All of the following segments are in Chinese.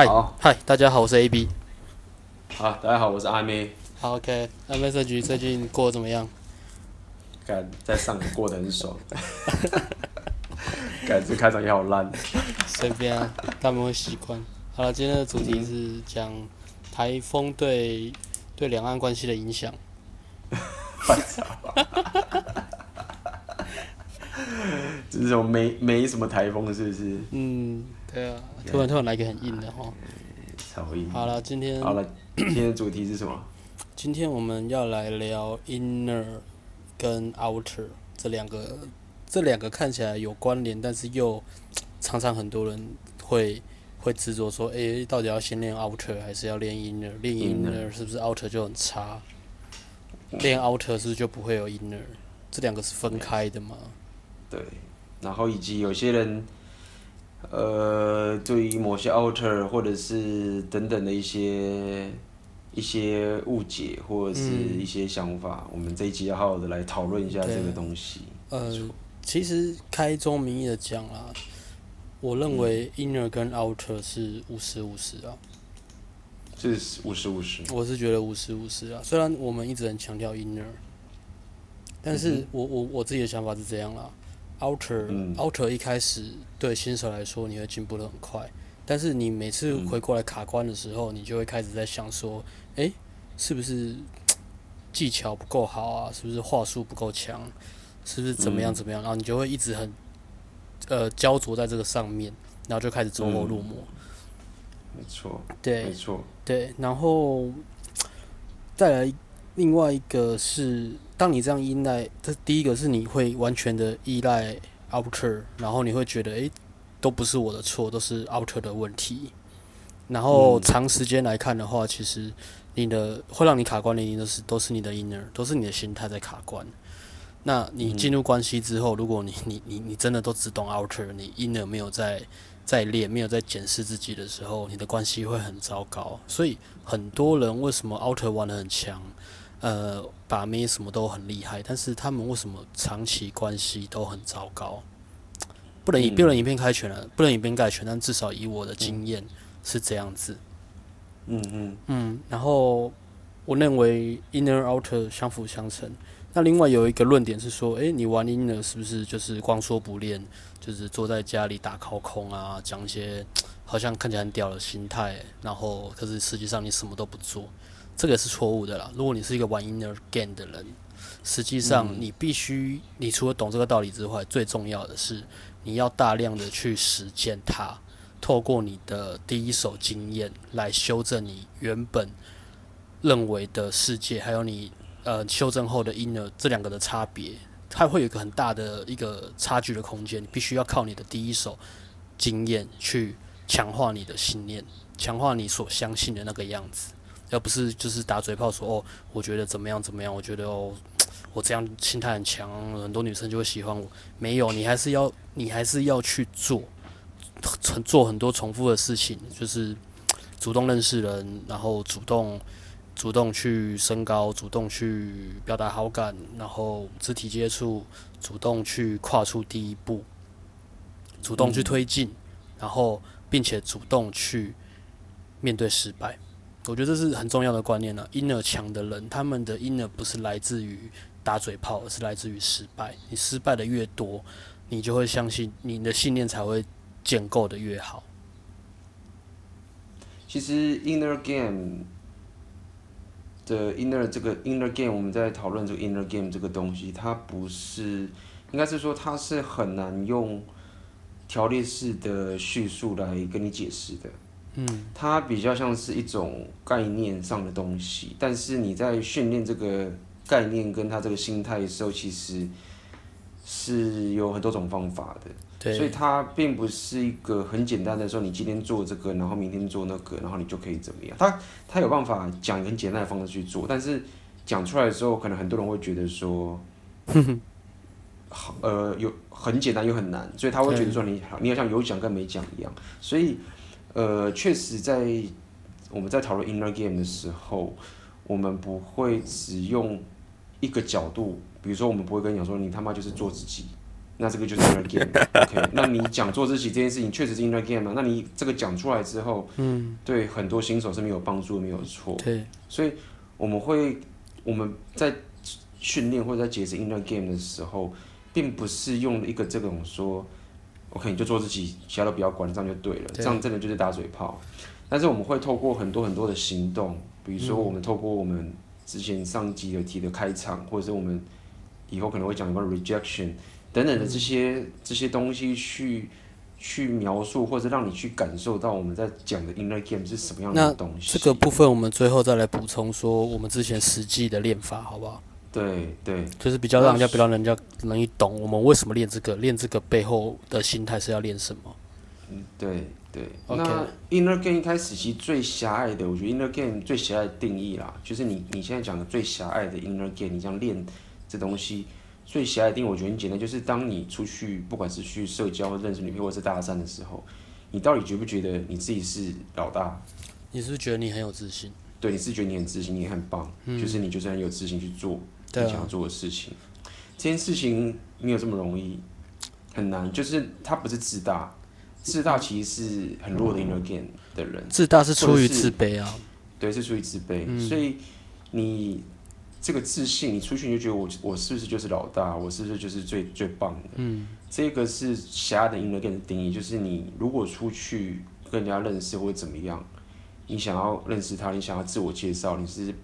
嗨嗨，大家好，我是 AB。好，大家好，我是阿妹。好，OK，阿妹这局最近过得怎么样？感在上海过得很爽。感觉开场也好烂。随便啊，他们会习惯。好了，今天的主题是讲台风对对两岸关系的影响。这是种没没什么台风，是不是？嗯，对啊。突然突然来个很硬的哈。超硬。好了，今天。好了，今天的主题是什么？今天我们要来聊 inner 跟 outer 这两个，这两个看起来有关联，但是又常常很多人会会执着说，哎、欸，到底要先练 outer 还是要练 inner？练 inner 是不是 outer 就很差？练 outer 是不是就不会有 inner？这两个是分开的吗？对，然后以及有些人。呃，对于某些 outer 或者是等等的一些一些误解或者是一些想法，嗯、我们这一集要好好的来讨论一下这个东西。呃，其实开宗明义的讲啊，我认为 inner 跟 outer 是五十五十啊。是五十五十。我是觉得五十五十啊，虽然我们一直很强调 inner，但是我我我自己的想法是这样啦。outer、嗯、outer 一开始对新手来说，你会进步的很快，但是你每次回过来卡关的时候，嗯、你就会开始在想说，哎、欸，是不是 技巧不够好啊？是不是话术不够强？是不是怎么样怎么样？嗯、然后你就会一直很呃焦灼在这个上面，然后就开始走火入魔。没错，对，没错，对，然后 再来另外一个是。当你这样依赖，这第一个是你会完全的依赖 outer，然后你会觉得，诶、都不是我的错，都是 outer 的问题。然后长时间来看的话，其实你的会让你卡关的原因都是都是你的 inner，都是你的心态在卡关。那你进入关系之后，如果你你你你真的都只懂 outer，你 inner 没有在在练，没有在检视自己的时候，你的关系会很糟糕。所以很多人为什么 outer 玩的很强？呃，把妹什么都很厉害，但是他们为什么长期关系都很糟糕？不能以不能以偏概全了，不能以偏概全，但至少以我的经验是这样子。嗯嗯嗯，然后我认为 inner outer 相辅相成。那另外有一个论点是说，诶、欸，你玩 inner 是不是就是光说不练，就是坐在家里打靠空啊，讲一些 好像看起来很屌的心态，然后可是实际上你什么都不做。这个是错误的啦。如果你是一个玩 inner game 的人，实际上你必须，你除了懂这个道理之外，最重要的是你要大量的去实践它，透过你的第一手经验来修正你原本认为的世界，还有你呃修正后的 inner 这两个的差别，它会有一个很大的一个差距的空间。你必须要靠你的第一手经验去强化你的信念，强化你所相信的那个样子。而不是就是打嘴炮说哦，我觉得怎么样怎么样，我觉得哦，我这样心态很强，很多女生就会喜欢我。没有，你还是要你还是要去做，做很多重复的事情，就是主动认识人，然后主动主动去升高，主动去表达好感，然后肢体接触，主动去跨出第一步，主动去推进，然后并且主动去面对失败。我觉得这是很重要的观念了、啊。inner 强的人，他们的 inner 不是来自于打嘴炮，而是来自于失败。你失败的越多，你就会相信你的信念才会建构的越好。其实 inner game 的 inner 这个 inner game，我们在讨论这个 inner game 这个东西，它不是，应该是说它是很难用条列式的叙述来跟你解释的。嗯，它比较像是一种概念上的东西，但是你在训练这个概念跟他这个心态的时候，其实是有很多种方法的。对，所以它并不是一个很简单的说，你今天做这个，然后明天做那个，然后你就可以怎么样。他他有办法讲很简单的方式去做，但是讲出来的时候，可能很多人会觉得说，呃，有很简单又很难，所以他会觉得说你好，你好像有讲跟没讲一样，所以。呃，确实，在我们在讨论 inner game 的时候，我们不会只用一个角度，比如说，我们不会跟你讲说，你他妈就是做自己，那这个就是 inner game，OK，那你讲做自己这件事情确实是 inner game 嘛？那你这个讲出来之后，嗯，对很多新手是没有帮助，没有错。对，所以我们会我们在训练或者在解释 inner game 的时候，并不是用一个这种说，OK，你就做自己，其他都不要管，这样就对了，对这样真的就是打嘴炮。但是我们会透过很多很多的行动，比如说我们透过我们之前上集有提的开场，或者是我们以后可能会讲一个 rejection。等等的这些、嗯、这些东西去去描述，或者让你去感受到我们在讲的 inner game 是什么样的东西。这个部分我们最后再来补充说，我们之前实际的练法，好不好？对对，就是比较让人家比较人家容易懂我们为什么练这个，练这个背后的心态是要练什么。嗯，对对。那 inner game 一开始其实最狭隘的，我觉得 inner game 最狭隘的定义啦，就是你你现在讲的最狭隘的 inner game，你这样练这东西。最狭隘的定义，我觉得很简单，就是当你出去，不管是去社交、认识女朋友，或是搭讪的时候，你到底觉不觉得你自己是老大？你是不是觉得你很有自信？对，你是觉得你很自信，你很棒，嗯、就是你就是很有自信去做你想要做的事情。啊、这件事情没有这么容易，很难。就是他不是自大，自大其实是很弱的 inner game 的人。自大是出于自卑啊，对，是出于自卑。嗯、所以你。这个自信，你出去你就觉得我我是不是就是老大？我是不是就是最最棒的？嗯，这个是狭隘的 inner game 的定义，就是你如果出去跟人家认识或者怎么样，你想要认识他，你想要自我介绍，你是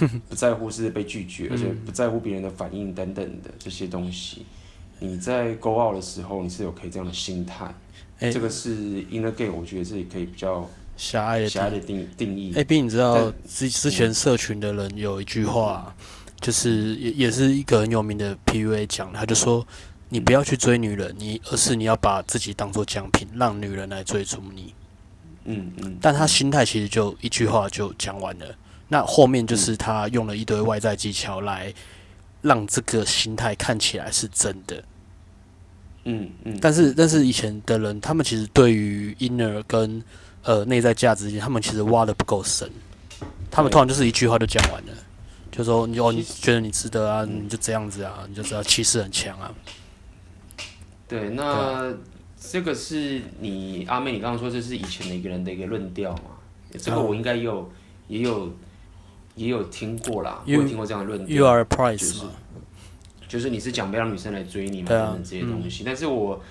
不在乎是被拒绝，而且不在乎别人的反应等等的这些东西。你在 go out 的时候，你是有可以这样的心态。欸、这个是 inner game，我觉得这里可以比较。狭隘的狭隘的定定义。A B，你知道之之前社群的人有一句话，就是也也是一个很有名的 P U A 讲，他就说，你不要去追女人，你而是你要把自己当做奖品，让女人来追逐你。嗯嗯。但他心态其实就一句话就讲完了，那后面就是他用了一堆外在技巧来让这个心态看起来是真的。嗯嗯。但是但是以前的人，他们其实对于 inner 跟呃，内在价值，他们其实挖的不够深，他们通常就是一句话就讲完了，就说你哦，你觉得你值得啊，你就这样子啊，你就知道气势很强啊。对，那这个是你阿妹，你刚刚说这是以前的一个人的一个论调嘛？这个我应该有也有也有听过啦，我有听过这样的论点。You are a prize 嘛？就是你是讲不要让女生来追你嘛，等等这些东西，但是我。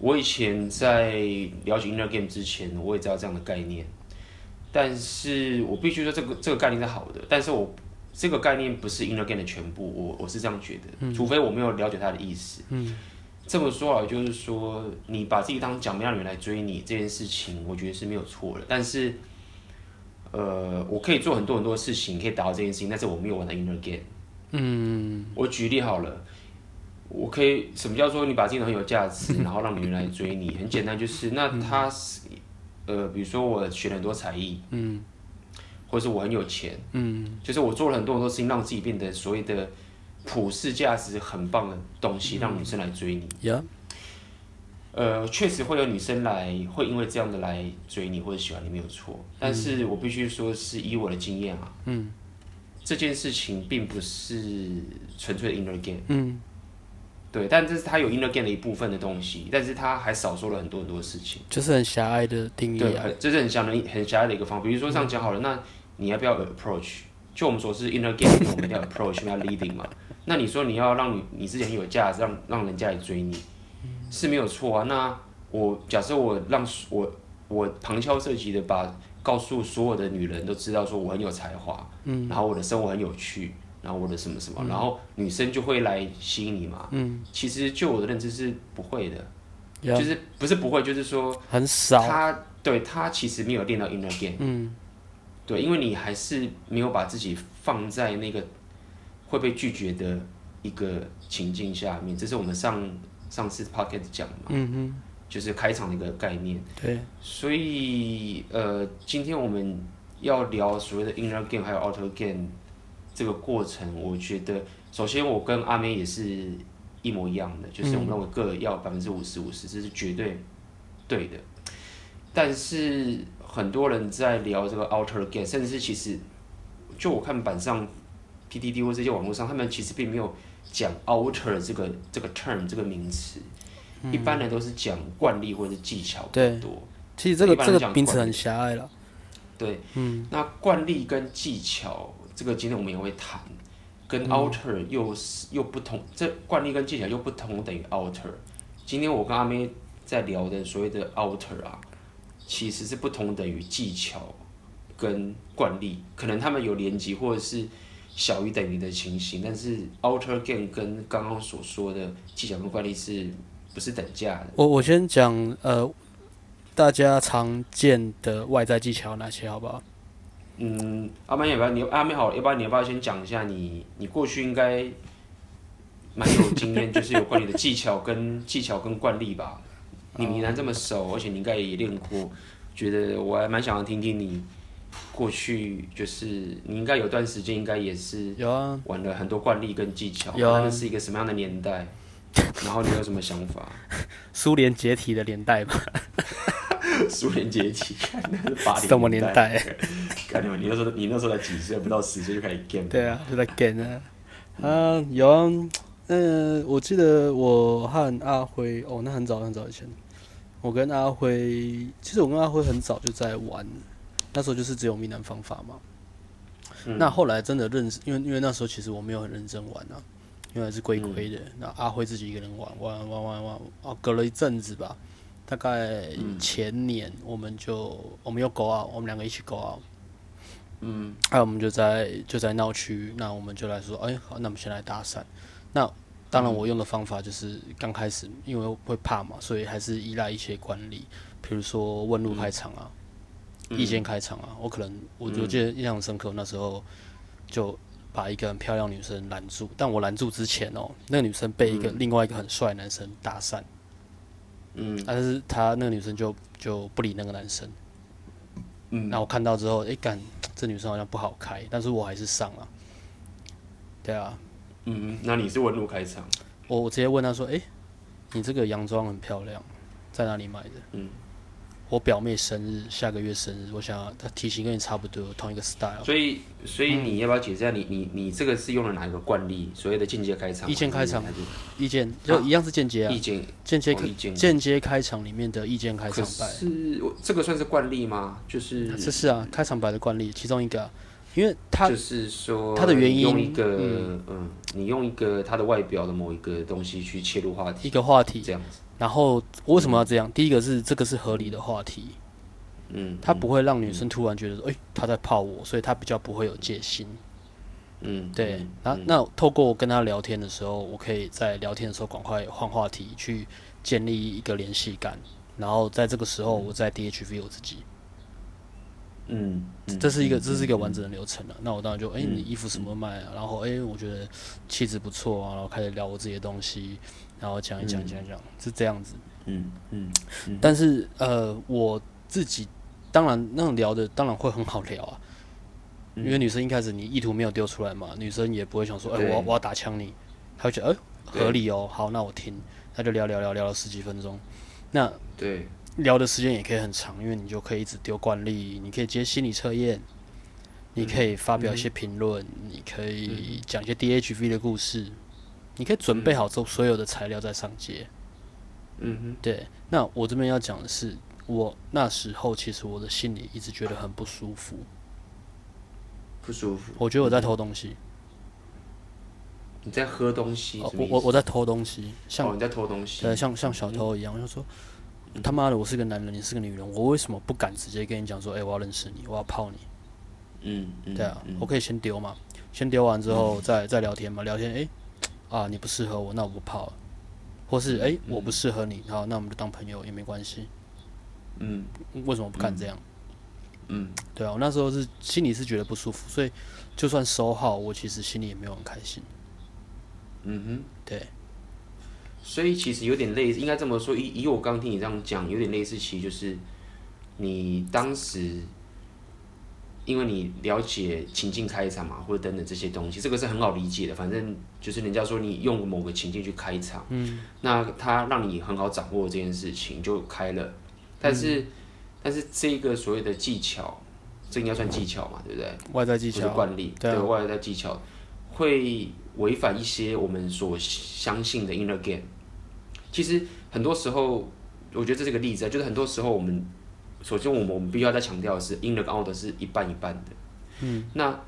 我以前在了解 inner game 之前，我也知道这样的概念，但是我必须说这个这个概念是好的，但是我这个概念不是 inner game 的全部，我我是这样觉得，嗯、除非我没有了解他的意思。嗯，这么说啊，就是说你把自己当奖杯女人来追你这件事情，我觉得是没有错的，但是，呃，我可以做很多很多事情可以达到这件事情，但是我没有玩到 inner game。嗯，我举例好了。我可以什么叫做你把自己很有价值，然后让女人来追你？很简单，就是那他是呃，比如说我学了很多才艺，嗯，或者是我很有钱，嗯，就是我做了很多很多事情，让自己变得所谓的普世价值很棒的东西，让女生来追你。Yeah. 呃，确实会有女生来，会因为这样的来追你或者喜欢你，没有错。但是我必须说是以我的经验啊，嗯，这件事情并不是纯粹的 inner game，嗯。对，但这是他有 inner game 的一部分的东西，但是他还少说了很多很多事情，就是很狭隘的定义啊。对，这是很狭的、很狭隘的一个方法。比如说这样讲好了，嗯、那你要不要 approach？就我们说是 inner game，我们要 approach，要 leading 嘛。那你说你要让你你自己很有价值，让让人家来追你，是没有错啊。那我假设我让我我旁敲侧击的把告诉所有的女人都知道说我很有才华，嗯，然后我的生活很有趣。然后我的什么什么，嗯、然后女生就会来吸引你嘛。嗯，其实就我的认知是不会的，嗯、就是不是不会，就是说很少。他对他其实没有练到 inner game。嗯，对，因为你还是没有把自己放在那个会被拒绝的一个情境下面。这是我们上上次 podcast 讲的嘛。嗯哼，就是开场的一个概念。对，所以呃，今天我们要聊所谓的 inner game 还有 outer game。这个过程，我觉得首先我跟阿妹也是一模一样的，就是我们认为各要百分之五十五十，这是绝对对的。但是很多人在聊这个 outer game，甚至是其实就我看板上 PDD 或这些网络上，他们其实并没有讲 outer 这个这个 term 这个名词，嗯、一般人都是讲惯例或者是技巧更多。其实这个这个名词很狭隘了。对，嗯，那惯例跟技巧，这个今天我们也会谈，跟 outer 又是、嗯、又不同，这惯例跟技巧又不同等于 outer。今天我跟阿妹在聊的所谓的 outer 啊，其实是不同等于技巧跟惯例，可能他们有连接或者是小于等于的情形，但是 outer game 跟刚刚所说的技巧跟惯例是不是等价的？我我先讲呃，大家常见的外在技巧哪些，好不好？嗯，阿曼要不要你阿妹好，要不然你要不要先讲一下你你过去应该。蛮有经验，就是有关你的技巧跟技巧跟惯例吧。你呢喃这么熟，而且你应该也练过，觉得我还蛮想要听听你过去，就是你应该有段时间应该也是有啊，玩了很多惯例跟技巧。有啊，那是一个什么样的年代？然后你有什么想法？苏联解体的年代吧。苏联解体，那是八零。什么年代？看你们，你那时候你那时候才几岁？不到十岁就开始 game。对啊，就在 game 啊。啊，有啊。嗯，我记得我和阿辉哦，那很早很早以前，我跟阿辉，其实我跟阿辉很早就在玩，那时候就是只有闽南方法嘛。嗯、那后来真的认识，因为因为那时候其实我没有很认真玩啊，因为是龟龟的。嗯、那阿辉自己一个人玩玩玩玩玩，哦，隔了一阵子吧，大概前年我们就、嗯、我们又 go out，我们两个一起 go out。嗯，那我们就在就在闹区，那我们就来说，哎，好，那我们先来搭讪。那当然，我用的方法就是刚开始，因为会怕嘛，所以还是依赖一些管理，比如说问路开场啊，嗯、意见开场啊。我可能我我记得印象深刻，那时候就把一个很漂亮女生拦住，但我拦住之前哦、喔，那个女生被一个另外一个很帅男生搭讪，嗯，但是他那个女生就就不理那个男生，嗯，那我看到之后，哎、欸，干，这女生好像不好开，但是我还是上了，对啊。嗯，那你是问路开场？我我直接问他说：“哎、欸，你这个洋装很漂亮，在哪里买的？”嗯，我表妹生日，下个月生日，我想要她体型跟你差不多，同一个 style。所以，所以你要不要解释一下你，你你你这个是用了哪一个惯例？所谓的间接开场？意见开场？意见就一样是间接啊？意见间接开间接开场里面的意见开场白是，这个算是惯例吗？就是这是啊，开场白的惯例其中一个、啊。因为他就是说，他的原因用一个嗯，嗯，你用一个他的外表的某一个东西去切入话题，一个话题这样子。然后我为什么要这样？嗯、第一个是这个是合理的话题，嗯，他不会让女生突然觉得说，哎、他在泡我，所以他比较不会有戒心。嗯，对。那、嗯、那透过我跟他聊天的时候，我可以在聊天的时候赶快换话题，去建立一个联系感。然后在这个时候，我再 DHV 我自己。嗯，这是一个这是一个完整的流程了。那我当然就，哎，你衣服什么卖啊？然后，哎，我觉得气质不错啊。然后开始聊我自己的东西，然后讲一讲讲一讲，是这样子。嗯嗯。但是，呃，我自己当然那种聊的当然会很好聊啊，因为女生一开始你意图没有丢出来嘛，女生也不会想说，哎，我我要打枪你，她会觉得，哎，合理哦，好，那我听，那就聊聊聊聊了十几分钟。那对。聊的时间也可以很长，因为你就可以一直丢惯例，你可以接心理测验，你可以发表一些评论，嗯、你可以讲一些 DHV 的故事，嗯、你可以准备好之后所有的材料再上街。嗯哼，对。那我这边要讲的是，我那时候其实我的心里一直觉得很不舒服，不舒服。我觉得我在偷东西。你在喝东西？我我我在偷东西，像、哦、你在偷东西，对，像像小偷一样，我就说。他妈的，我是个男人，你是个女人，我为什么不敢直接跟你讲说，哎、欸，我要认识你，我要泡你？嗯，嗯对啊，嗯、我可以先丢嘛，先丢完之后再再聊天嘛，聊天，哎、欸，啊，你不适合我，那我不泡了，或是哎、欸，我不适合你，好，那我们就当朋友也没关系。嗯，为什么不敢这样？嗯，对啊，我那时候是心里是觉得不舒服，所以就算收号，我其实心里也没有很开心。嗯哼，对。所以其实有点类似，应该这么说。以以我刚听你这样讲，有点类似，其实就是你当时因为你了解情境开场嘛，或者等等这些东西，这个是很好理解的。反正就是人家说你用某个情境去开场，嗯，那他让你很好掌握这件事情就开了。但是，嗯、但是这个所谓的技巧，这应该算技巧嘛，对不对？外在技巧，不是惯例，对，对，外在技巧。会违反一些我们所相信的 inner game。其实很多时候，我觉得这是个例子啊，就是很多时候我们，首先我们我们必须要再强调的是，inner 跟 outer 是一半一半的。嗯，那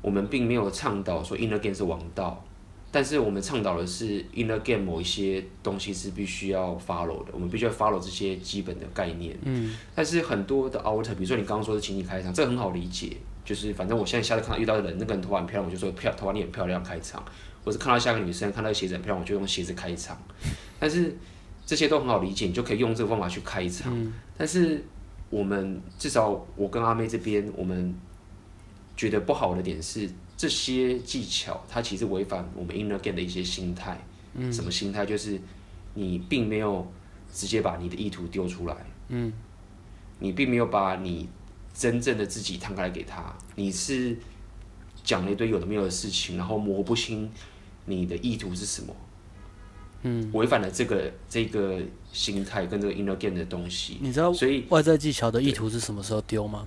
我们并没有倡导说 inner game 是王道，但是我们倡导的是 inner game 某一些东西是必须要 follow 的，我们必须要 follow 这些基本的概念。嗯，但是很多的 outer，比如说你刚刚说的情景开场，这个很好理解，就是反正我现在下次看到遇到的人，那个人头发很漂亮，我就说漂头发你很漂亮开场，或是看到下个女生看到鞋子很漂亮，我就用鞋子开场。但是这些都很好理解，你就可以用这个方法去开场。嗯，但是我们至少我跟阿妹这边，我们。觉得不好的点是，这些技巧它其实违反我们 inner game 的一些心态。嗯。什么心态？就是你并没有直接把你的意图丢出来。嗯。你并没有把你真正的自己摊开来给他。你是讲了一堆有的没有的事情，然后模糊不清你的意图是什么。嗯。违反了这个这个心态跟这个 inner game 的东西。你知道，所以外在技巧的意图是什么时候丢吗？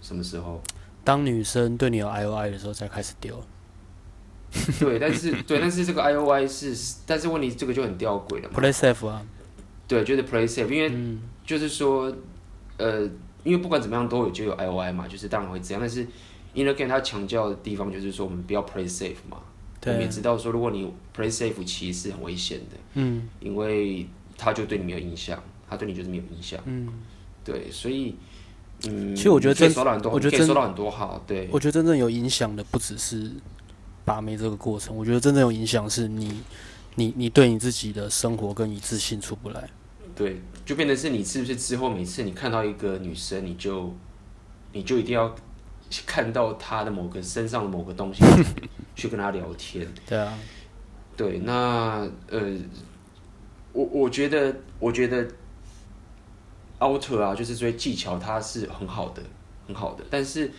什么时候？当女生对你有 I O I 的时候，才开始丢。对，但是对，但是这个 I O I 是，但是问题这个就很吊诡了嘛。Play safe 啊。对，就是 Play safe，因为就是说，呃，因为不管怎么样都有就有 I O I 嘛，就是当然会这样。但是 Inner Game 它强调的地方就是说，我们不要 Play safe 嘛。对。我们也知道说，如果你 Play safe，其实是很危险的。嗯。因为他就对你没有影响，他对你就是没有影响。嗯。对，所以。嗯，其实我觉得真，我觉得真，对，我觉得真正有影响的不只是把妹这个过程，我觉得真正有影响是你，你，你对你自己的生活跟一致性出不来。对，就变成是你是不是之后每次你看到一个女生，你就，你就一定要看到她的某个身上的某个东西去跟他聊天。对啊，对，那呃，我我觉得，我觉得。outer 啊，就是说技巧，它是很好的，很好的。但是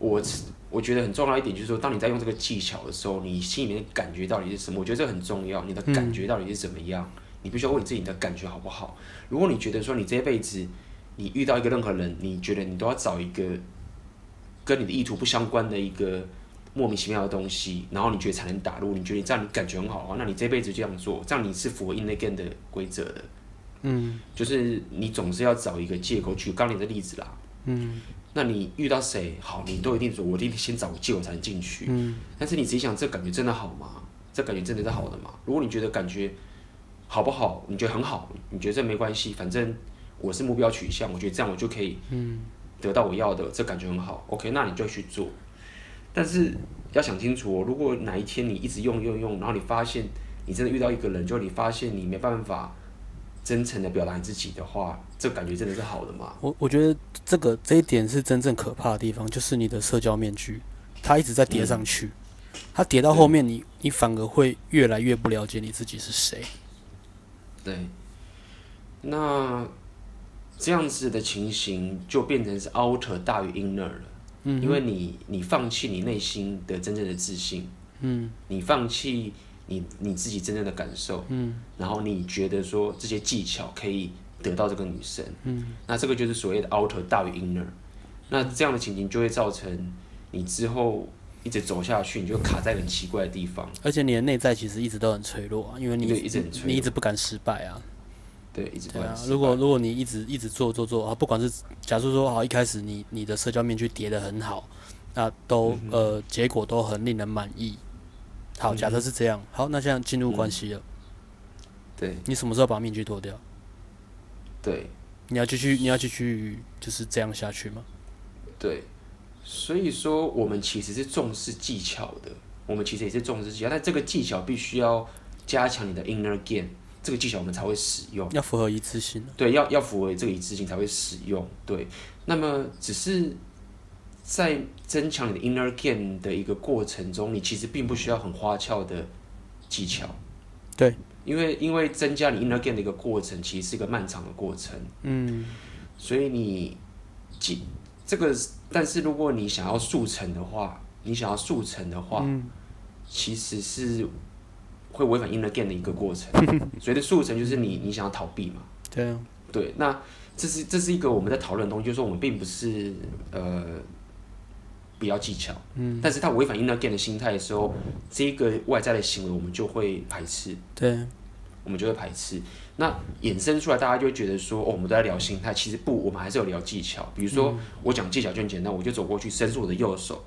我我觉得很重要一点就是说，当你在用这个技巧的时候，你心里面的感觉到底是什么？我觉得这很重要。你的感觉到底是怎么样？嗯、你必须要问你自己，你的感觉好不好？如果你觉得说你这一辈子你遇到一个任何人，你觉得你都要找一个跟你的意图不相关的一个莫名其妙的东西，然后你觉得才能打入，你觉得这样你感觉很好啊，那你这辈子就这样做，这样你是符合 inner game 的规则的。嗯，就是你总是要找一个借口，举刚你的例子啦。嗯，那你遇到谁好，你都一定说，我一定先找个借口才能进去。嗯，但是你自己想，这感觉真的好吗？这感觉真的是好的吗？如果你觉得感觉好不好，你觉得很好，你觉得这没关系，反正我是目标取向，我觉得这样我就可以，嗯，得到我要的，这感觉很好。OK，那你就去做。但是要想清楚哦，如果哪一天你一直用用用，然后你发现你真的遇到一个人，就你发现你没办法。真诚的表达你自己的话，这感觉真的是好的吗？我我觉得这个这一点是真正可怕的地方，就是你的社交面具，它一直在叠上去，嗯、它叠到后面你，你你反而会越来越不了解你自己是谁。对，那这样子的情形就变成是 outer 大于 inner 了，嗯，因为你你放弃你内心的真正的自信，嗯，你放弃。你你自己真正的感受，嗯，然后你觉得说这些技巧可以得到这个女生，嗯，那这个就是所谓的 outer 大于 inner，那这样的情景就会造成你之后一直走下去，你就卡在很奇怪的地方，而且你的内在其实一直都很脆弱啊，因为你一直你一直不敢失败啊，对，啊，如果如果你一直一直做做做啊，不管是假设说好一开始你你的社交面具叠得很好，那都、嗯、呃结果都很令人满意。好，假设是这样。好，那现在进入关系了。对。你什么时候把面具脱掉？对。你要继续，你要继续就是这样下去吗？对。所以说，我们其实是重视技巧的。我们其实也是重视技巧，但这个技巧必须要加强你的 inner game，这个技巧我们才会使用。要符合一致性。对，要要符合这个一致性才会使用。对。那么，只是。在增强你的 inner game 的一个过程中，你其实并不需要很花俏的技巧，对，因为因为增加你 inner game 的一个过程，其实是一个漫长的过程，嗯，所以你，这个，但是如果你想要速成的话，你想要速成的话，嗯，其实是会违反 inner game 的一个过程，所谓的速成就是你你想要逃避嘛，对啊，对，那这是这是一个我们在讨论的东西，就是说我们并不是呃。不要技巧，嗯，但是他违反 inner game 的心态的时候，这个外在的行为我们就会排斥，对，我们就会排斥。那衍生出来，大家就会觉得说，哦，我们都在聊心态，其实不，我们还是有聊技巧。比如说，我讲技巧就很简单，我就走过去，伸出我的右手，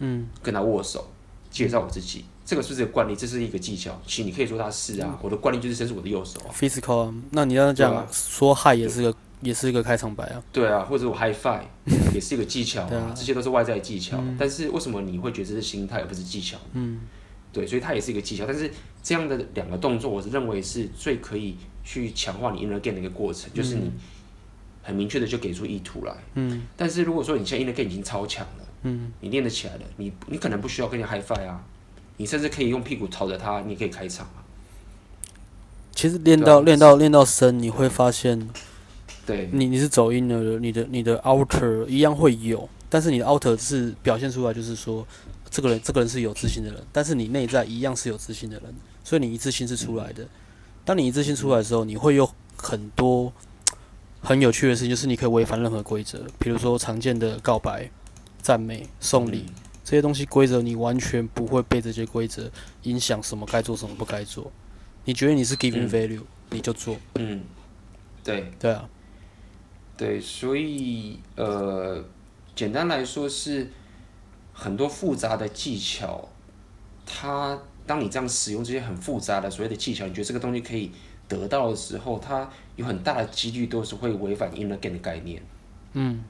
嗯，跟他握手，介绍我自己，这个是不是惯例？这是一个技巧，其实你可以说它是啊，我的惯例就是伸出我的右手啊。Physical，那你要讲说嗨也是个。也是一个开场白啊，对啊，或者我 high five 也是一个技巧啊，啊这些都是外在的技巧。嗯、但是为什么你会觉得这是心态而不是技巧？嗯，对，所以它也是一个技巧。但是这样的两个动作，我是认为是最可以去强化你 inner game 的一个过程，嗯、就是你很明确的就给出意图来。嗯，但是如果说你现在 inner game 已经超强了，嗯，你练得起来了，你你可能不需要跟人 high five 啊，你甚至可以用屁股朝着他，你可以开场啊。其实练到练到练到深，你会发现。对你你是走 inner 的，你的你的 outer 一样会有，但是你的 outer 是表现出来就是说，这个人这个人是有自信的人，但是你内在一样是有自信的人，所以你一致性是出来的。当你一致性出来的时候，你会有很多很有趣的事情，就是你可以违反任何规则，比如说常见的告白、赞美、送礼这些东西规则，你完全不会被这些规则影响什么该做什么不该做。你觉得你是 giving value，你就做。嗯，对对啊。对，所以呃，简单来说是很多复杂的技巧，它当你这样使用这些很复杂的所谓的技巧，你觉得这个东西可以得到的时候，它有很大的几率都是会违反 inner game 的概念。嗯，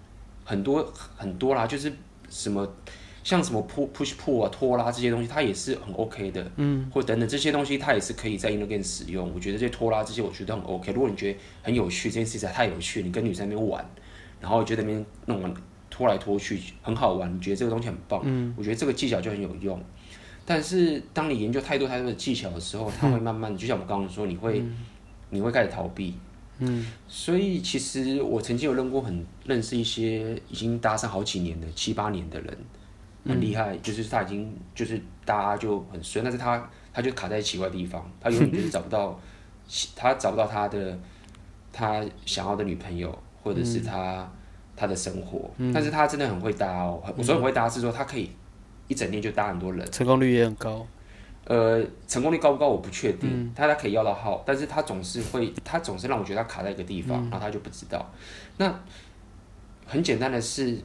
很多很多啦，就是什么。像什么 push push pull 啊、拖拉这些东西，它也是很 OK 的，嗯，或等等这些东西，它也是可以在 game 使用。我觉得这些拖拉这些，我觉得很 OK。如果你觉得很有趣，这件事情太有趣，你跟女生那边玩，然后觉得那边弄完拖来拖去很好玩，你觉得这个东西很棒，嗯，我觉得这个技巧就很有用。但是当你研究太多太多的技巧的时候，它会慢慢，嗯、就像我刚刚说，你会、嗯、你会开始逃避，嗯。所以其实我曾经有认过很认识一些已经搭上好几年的七八年的人。很厉害，就是他已经就是大家就很顺，但是他他就卡在奇怪的地方，他永远就是找不到，他找不到他的他想要的女朋友，或者是他、嗯、他的生活，嗯、但是他真的很会搭哦，我说很会搭是说他可以一整天就搭很多人，成功率也很高，呃，成功率高不高我不确定，嗯、他他可以要到号，但是他总是会，他总是让我觉得他卡在一个地方，嗯、然后他就不知道，那很简单的是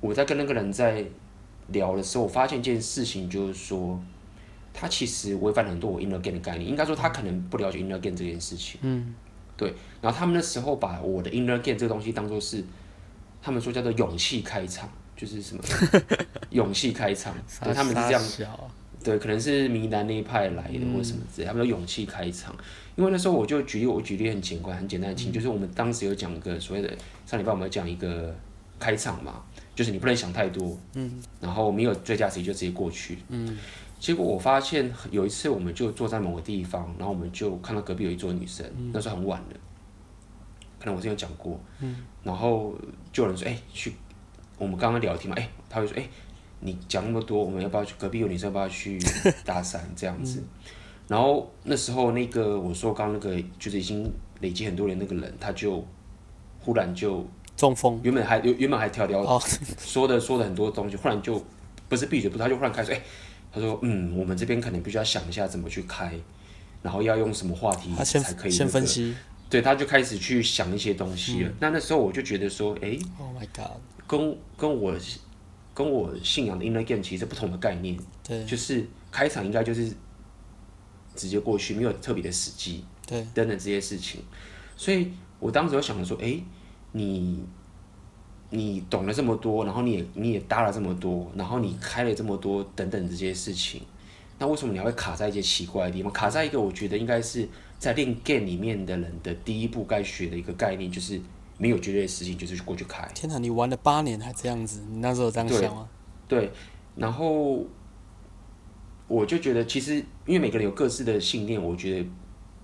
我在跟那个人在。聊的时候，我发现一件事情，就是说，他其实违反了很多我 inner game 的概念。应该说，他可能不了解 inner game 这件事情。嗯，对。然后他们那时候把我的 inner game 这个东西当做是，他们说叫做勇气开场，就是什么 勇气开场。对，他们是这样。对，可能是迷男那一派来的，或者什么之类。他们说勇气开场，因为那时候我就举例，我举例很简单，很简单的情，就是我们当时有讲一个所谓的上礼拜我们讲一个开场嘛。就是你不能想太多，嗯，然后没有最佳时机就直接过去，嗯，结果我发现有一次我们就坐在某个地方，然后我们就看到隔壁有一桌女生，嗯、那时候很晚了，可能我之前有讲过，嗯，然后就有人说，哎、欸，去，我们刚刚聊天嘛，哎、欸，他会说，哎、欸，你讲那么多，我们要不要去隔壁有女生要不要去搭讪？这样子？嗯、然后那时候那个我说刚刚那个就是已经累积很多年那个人，他就忽然就。中风，原本还原原本还条条说的说的很多东西，忽然就不是闭嘴，不是他就忽然开始，哎、欸，他说，嗯，我们这边可能必须要想一下怎么去开，然后要用什么话题才可以、那个、先分析，对，他就开始去想一些东西了。嗯、那那时候我就觉得说，哎、欸、，Oh my God，跟跟我跟我信仰的 inner game 其实是不同的概念，对，就是开场应该就是直接过去，没有特别的时机，对，等等这些事情，所以我当时就想着说，哎、欸。你，你懂了这么多，然后你也你也搭了这么多，然后你开了这么多等等这些事情，那为什么你还会卡在一些奇怪的地方？卡在一个我觉得应该是在练 game 里面的人的第一步该学的一个概念，就是没有绝对的事情，就是过去开。天哪，你玩了八年还这样子，你那时候这样想吗？对，对，然后我就觉得其实因为每个人有各自的信念，我觉得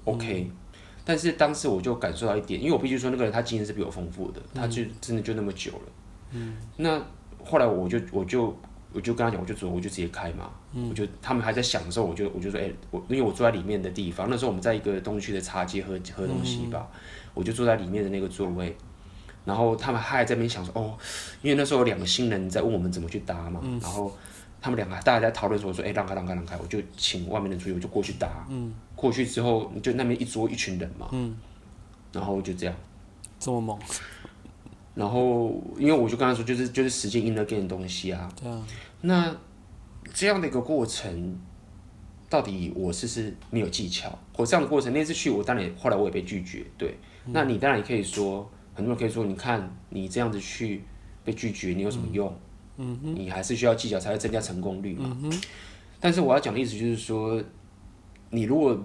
OK。嗯但是当时我就感受到一点，因为我必须说那个人他经验是比我丰富的，他就真的就那么久了。嗯。那后来我就我就我就跟他讲，我就走，我就直接开嘛。嗯。我就他们还在想的时候，我就我就说，哎、欸，我因为我坐在里面的地方，那时候我们在一个东区的茶街喝喝东西吧，嗯、我就坐在里面的那个座位。然后他们还在那边想说，哦，因为那时候有两个新人在问我们怎么去搭嘛，嗯、然后他们两个大家在讨论说，说，哎，让开，让开，让开，我就请外面的人出去，我就过去打。嗯，过去之后，就那边一桌一群人嘛，嗯，然后就这样，这么猛。然后，因为我就跟他说，就是就是时间 inner game 的东西啊。对啊。那这样的一个过程，到底我是是没有技巧，我这样的过程，那次去我当然后来我也被拒绝，对。嗯、那你当然也可以说，很多人可以说，你看你这样子去被拒绝，你有什么用？嗯哼。你还是需要技巧才会增加成功率嘛。但是我要讲的意思就是说，你如果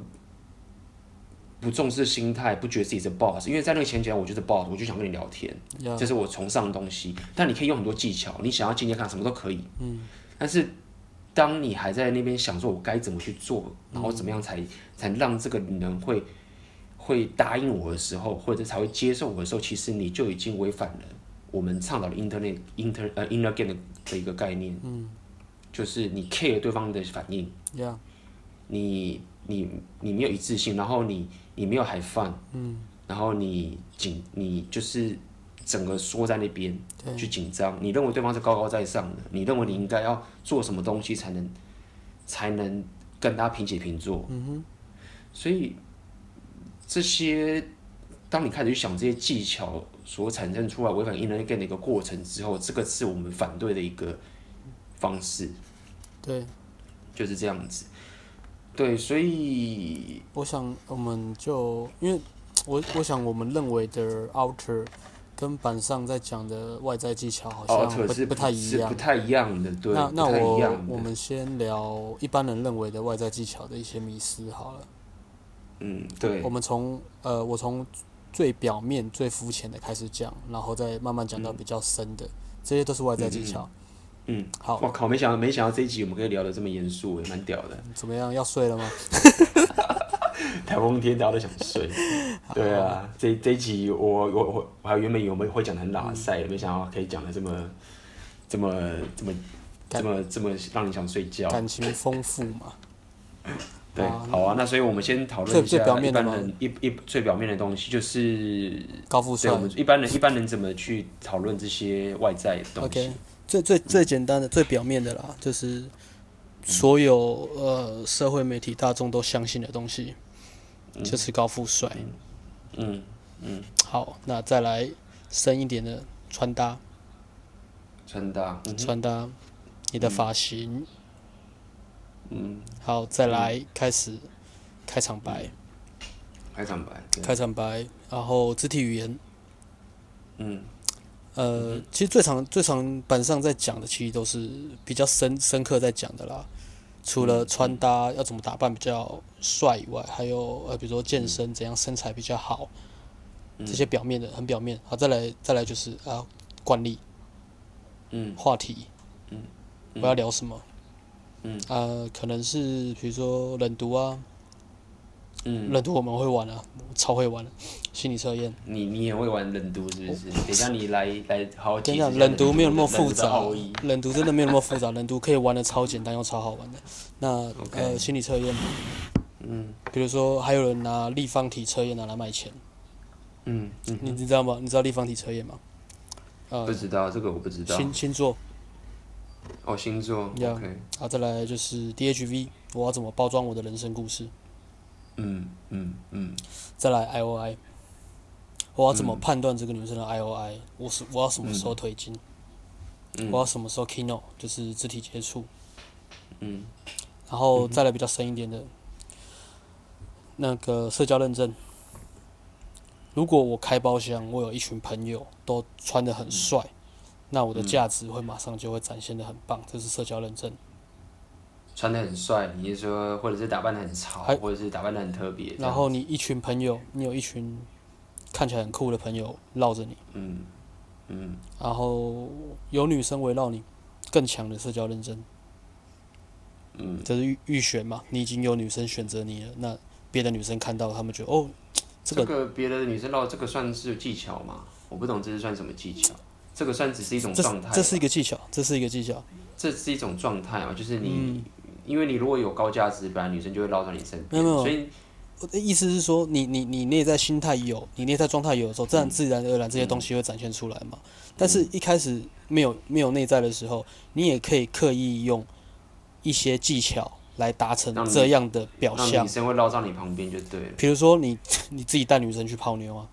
不重视心态，不觉得自己是 boss，因为在那个前提下，我就是 boss，我就想跟你聊天.这是我崇尚的东西。但你可以用很多技巧，你想要进阶看什么都可以。嗯。但是，当你还在那边想说我该怎么去做，然后怎么样才、嗯、才让这个人会会答应我的时候，或者才会接受我的时候，其实你就已经违反了我们倡导的 internet inter 呃 inner game 的一个概念。嗯。就是你 care 对方的反应。Yeah. 你你你没有一致性，然后你。你没有还放，嗯，然后你紧，你就是整个缩在那边对去紧张。你认为对方是高高在上的，你认为你应该要做什么东西才能才能跟他平起平坐？嗯哼。所以这些，当你开始去想这些技巧所产生出来违反 inner game 的一个过程之后，这个是我们反对的一个方式。对，就是这样子。对，所以我想，我们就因为我我想，我们认为的 outer 跟板上在讲的外在技巧好像不不太一样，不太一样的。对，那那我我们先聊一般人认为的外在技巧的一些迷思好了。嗯，对。我们从呃，我从最表面、最肤浅的开始讲，然后再慢慢讲到比较深的，嗯、这些都是外在技巧。嗯嗯，好。我靠，没想到没想到这一集我们可以聊得这么严肃，也蛮屌的。怎么样？要睡了吗？台风天大家都想睡。对啊，这这一集我我我我还原本以为我们会讲的很拉塞，没想到可以讲的这么这么这么这么这么让你想睡觉。感情丰富嘛。对，好啊，那所以我们先讨论一下一般人一一最表面的东西，就是高富帅。我们一般人一般人怎么去讨论这些外在的东西？O.K.？最最最简单的、最表面的啦，就是所有呃社会媒体大众都相信的东西，就是高富帅。嗯嗯。好，那再来深一点的穿搭。穿搭。穿搭，你的发型。嗯。好，再来开始开场白。开场白。开场白，然后肢体语言。嗯。呃，其实最常最常板上在讲的，其实都是比较深深刻在讲的啦。除了穿搭要怎么打扮比较帅以外，还有呃，比如说健身怎样身材比较好，这些表面的很表面。好，再来再来就是啊，惯例，嗯，话题，嗯，我要聊什么，嗯，呃，可能是比如说冷读啊。嗯，冷读我们会玩啊，超会玩的，心理测验。你你也会玩冷读是不是？等一下你来来好好讲。冷读没有那么复杂，冷读真的没有那么复杂，冷读可以玩的超简单又超好玩的。那呃，心理测验，嗯，比如说还有人拿立方体测验拿来卖钱。嗯，你你知道吗？你知道立方体测验吗？不知道这个我不知道。星星座。哦，星座。OK。好，再来就是 DHV，我要怎么包装我的人生故事？嗯嗯嗯，再来 I O I，我要怎么判断这个女生的 I O I？我是我要什么时候推进？嗯，我要什么时候 keynote？就是肢体接触。嗯，然后再来比较深一点的，那个社交认证。如果我开包厢，我有一群朋友都穿得很帅，那我的价值会马上就会展现的很棒，这是社交认证。穿的很帅，你是说，或者是打扮的很潮，或者是打扮的很特别。然后你一群朋友，你有一群看起来很酷的朋友绕着你。嗯嗯。然后有女生围绕你，更强的社交认证。嗯。这是预预选嘛？你已经有女生选择你了，那别的女生看到，他们觉得哦，这个。这个别的女生绕这个算是技巧吗？我不懂这是算什么技巧？这个算只是一种状态。这是一个技巧，这是一个技巧。这是一种状态啊？就是你。嗯因为你如果有高价值，本来女生就会绕到你身边，所以我的意思是说，你你你内在心态有，你内在状态有的时候，自然自然而然这些东西会展现出来嘛。但是一开始没有没有内在的时候，你也可以刻意用一些技巧来达成这样的表象。女生会绕到你旁边就对了。比如说你 你自己带女生去泡妞啊。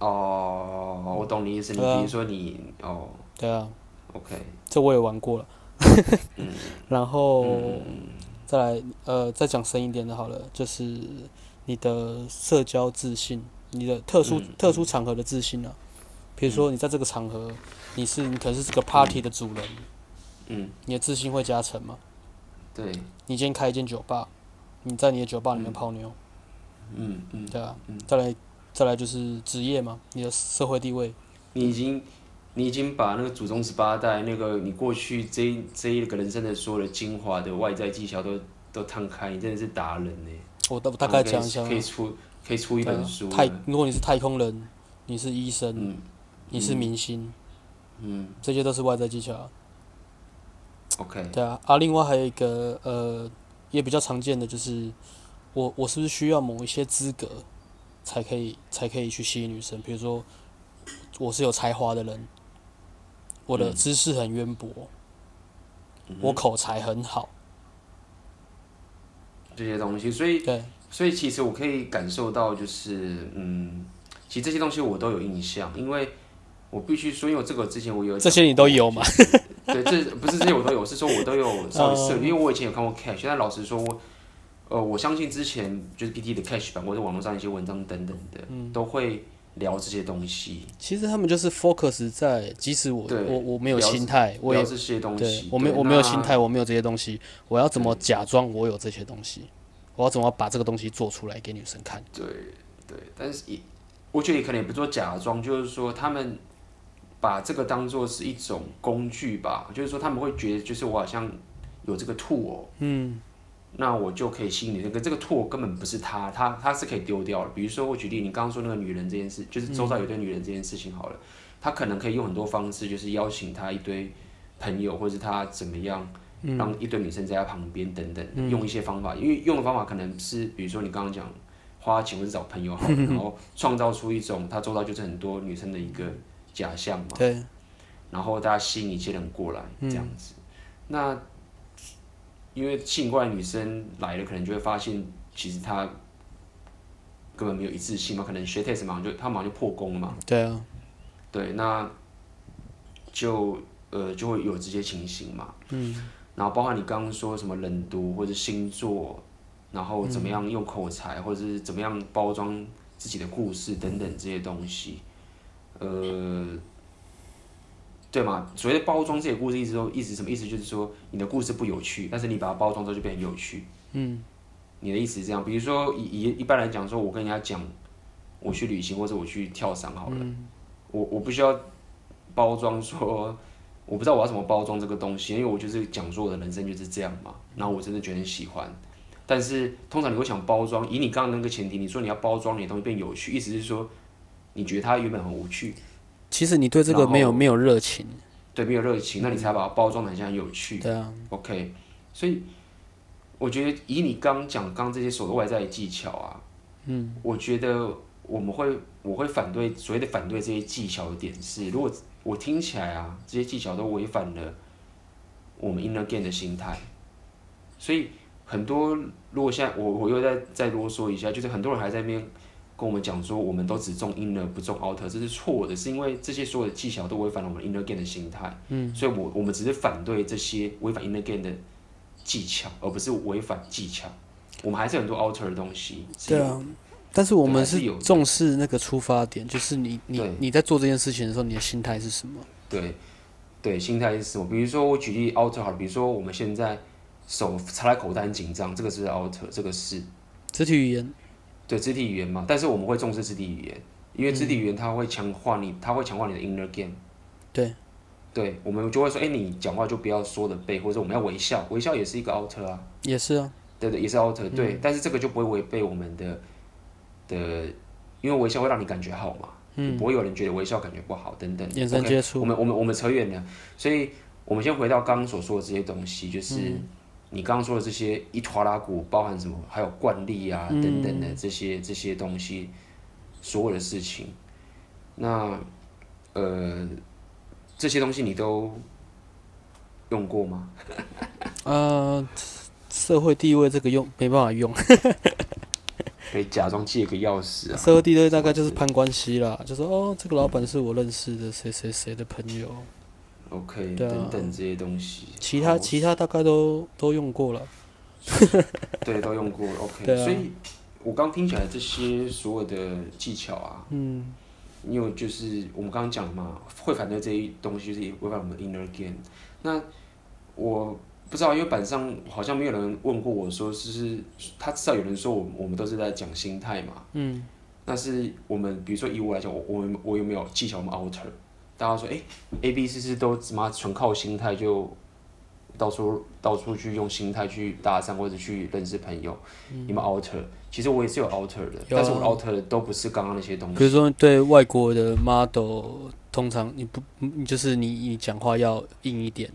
哦，我懂你意思。你比如说你哦。对啊。OK。这我也玩过了。嗯然后。再来，呃，再讲深一点的，好了，就是你的社交自信，你的特殊、嗯、特殊场合的自信啊。比如说，你在这个场合，你是你可能是这个 party 的主人，嗯，你的自信会加成吗？对。你今天开一间酒吧，你在你的酒吧里面泡妞，嗯嗯，对啊，再来，再来就是职业嘛，你的社会地位，你已经。你已经把那个祖宗十八代那个你过去这这一个人生的所有的精华的外在技巧都都摊开，你真的是达人呢。我大大概讲一下，可以出可以出一本书。太，如果你是太空人，你是医生，嗯、你是明星，嗯，这些都是外在技巧。OK。对啊，啊，另外还有一个呃，也比较常见的就是，我我是不是需要某一些资格，才可以才可以去吸引女生？比如说，我是有才华的人。我的知识很渊博，嗯、我口才很好，这些东西，所以对，所以其实我可以感受到，就是嗯，其实这些东西我都有印象，因为我必须说，因为这个之前我有这些你都有吗？对，这不是这些我都有，是说我都有 稍微设，因为我以前有看过 Cash，但老实说我，呃，我相信之前就是 PT 的 Cash 版或者网络上一些文章等等的，嗯、都会。聊这些东西，其实他们就是 focus 在，即使我我我没有心态，我也这些东西，我没我没有心态，我没有这些东西，我要怎么假装我有这些东西？我要怎么把这个东西做出来给女生看？对对，但是也，我觉得也可能也不做假装，就是说他们把这个当做是一种工具吧，就是说他们会觉得，就是我好像有这个 tool，嗯。那我就可以吸引你。那个这个拓根本不是他，他他是可以丢掉的。比如说，我举例，你刚刚说那个女人这件事，就是周遭有一堆女人这件事情好了，嗯、他可能可以用很多方式，就是邀请他一堆朋友，或者是他怎么样，让一堆女生在他旁边等等，嗯、用一些方法。因为用的方法可能是，比如说你刚刚讲花钱或者找朋友好了，然后创造出一种他周遭就是很多女生的一个假象嘛。对。然后大家吸引一些人过来，这样子。嗯、那。因为性怪女生来了，可能就会发现，其实她根本没有一致性嘛，可能学 test 马上就她马上就破功了嘛。对啊，对，那就呃就会有这些情形嘛。嗯。然后包括你刚刚说什么冷读或者星座，然后怎么样用口才，或者是怎么样包装自己的故事等等这些东西，呃。对嘛？所谓的包装这些故事，意思说，意思什么意思？就是说，你的故事不有趣，但是你把它包装之后就变成有趣。嗯，你的意思是这样？比如说，以以一般来讲，说我跟人家讲，我去旅行或者我去跳伞好了，嗯、我我不需要包装说，我不知道我要怎么包装这个东西，因为我就是讲说我的人生就是这样嘛。然后我真的觉得很喜欢，但是通常你会想包装，以你刚刚那个前提，你说你要包装你的东西变有趣，意思是说，你觉得它原本很无趣。其实你对这个没有没有热情，对，没有热情，那你才把它包装的很像有趣。对啊，OK，所以我觉得以你刚讲刚刚这些所谓外在的技巧啊，嗯，我觉得我们会我会反对所谓的反对这些技巧的点是，如果我听起来啊，这些技巧都违反了我们 inner game 的心态，所以很多如果现在我我又再再啰嗦一下，就是很多人还在那边。跟我们讲说，我们都只重 inner 不重 outer，这是错的，是因为这些所有的技巧都违反了我们 inner game 的心态。嗯，所以我我们只是反对这些违反 inner game 的技巧，而不是违反技巧。我们还是很多 outer 的东西。对啊，但是我们是有重视那个出发点，就是你你你在做这件事情的时候，你的心态是什么？对，对，心态是什么？比如说我举例 outer 好了，比如说我们现在手插在口袋很紧张，这个是 outer，这个是肢体语言。对肢体语言嘛，但是我们会重视肢体语言，因为肢体语言它会强化你，它会强化你的 inner game。对，对，我们就会说，哎，你讲话就不要说的背，或者我们要微笑，微笑也是一个 outer 啊。也是啊。对对，也是 outer，对，嗯、但是这个就不会违背我们的的，因为微笑会让你感觉好嘛，嗯，不会有人觉得微笑感觉不好等等。眼神接触。Okay, 我们我们我们扯远了，所以我们先回到刚刚所说的这些东西，就是。嗯你刚刚说的这些一拖拉股包含什么？还有惯例啊等等的这些这些东西，所有的事情，那呃这些东西你都用过吗？呃，社会地位这个用没办法用。可以假装借个钥匙啊。社会地位大概就是攀关系啦，就说哦，这个老板是我认识的谁谁谁的朋友。OK，对啊，等等这些东西。其他其他大概都都用过了。对，都用过了。OK，啊，所以我刚听起来这些所有的技巧啊，嗯，因为就是我们刚刚讲的嘛，会反对这些东西就是违反我们的 inner game。那我。不知道，因为板上好像没有人问过我说，就是他至少有人说我我们都是在讲心态嘛。嗯。但是我们比如说以我来讲，我我我有没有技巧？我们 outer，大家说哎、欸、，A B C 是都怎么纯靠心态就到处到处去用心态去搭讪或者去认识朋友？嗯、你们 alter，其实我也是有 alter 的，啊、但是我 alter 的都不是刚刚那些东西。比如说对外国的 model，通常你不你就是你你讲话要硬一点。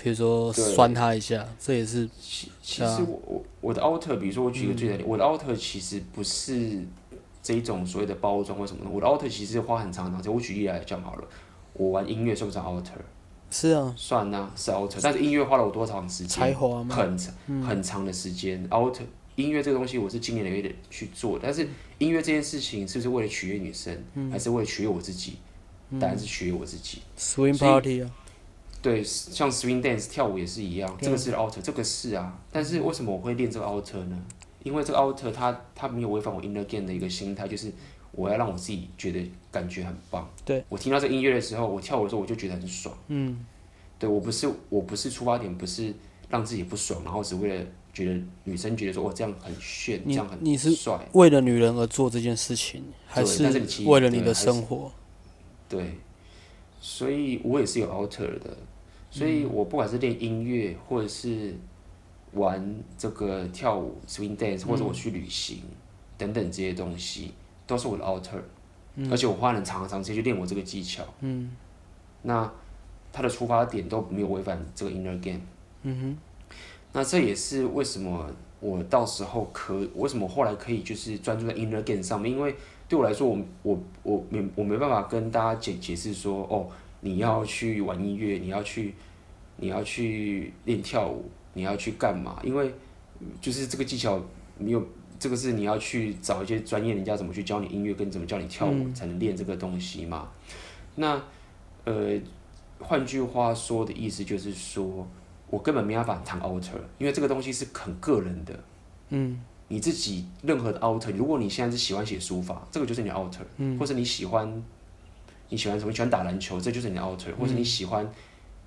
比如说酸他一下，这也是。其其实我我我的 alter，比如说我举个最简单，我的 alter 其实不是这一种所谓的包装或什么的。我的 alter 其实花很长的时间。我举例来讲好了，我玩音乐算不算 alter？是啊，算啊，是 alter。但是音乐花了我多长时间？才华吗？很长很长的时间。alter 音乐这个东西，我是今年累月的去做。但是音乐这件事情，是不是为了取悦女生，还是为了取悦我自己？当然是取悦我自己。Swing party 啊。对，像 swing dance 跳舞也是一样，这个是 alter，这个是啊。但是为什么我会练这个 alter 呢？因为这个 alter 它它没有违反我 inner game 的一个心态，就是我要让我自己觉得感觉很棒。对，我听到这音乐的时候，我跳舞的时候我就觉得很爽。嗯，对我不是我不是出发点不是让自己不爽，然后只为了觉得女生觉得说我这样很炫，这样很。你是帅为了女人而做这件事情，还是为了你的生活？对，对，所以我也是有 alter 的。所以我不管是练音乐，或者是玩这个跳舞 swing dance，或者我去旅行等等这些东西，都是我的 alter，而且我花了长长时间去练我这个技巧。嗯，那他的出发点都没有违反这个 inner game。嗯哼，那这也是为什么我到时候可为什么后来可以就是专注在 inner game 上面，因为对我来说，我我我没我没办法跟大家解解释说哦。你要去玩音乐，你要去，你要去练跳舞，你要去干嘛？因为就是这个技巧，没有这个是你要去找一些专业人家怎么去教你音乐，跟怎么教你跳舞，嗯、才能练这个东西嘛。那呃，换句话说的意思就是说，我根本没办法谈 alter，因为这个东西是很个人的。嗯，你自己任何的 alter，如果你现在是喜欢写书法，这个就是你的 alter，嗯，或者你喜欢。你喜欢什么？喜欢打篮球，这就是你的 alter，或者你喜欢，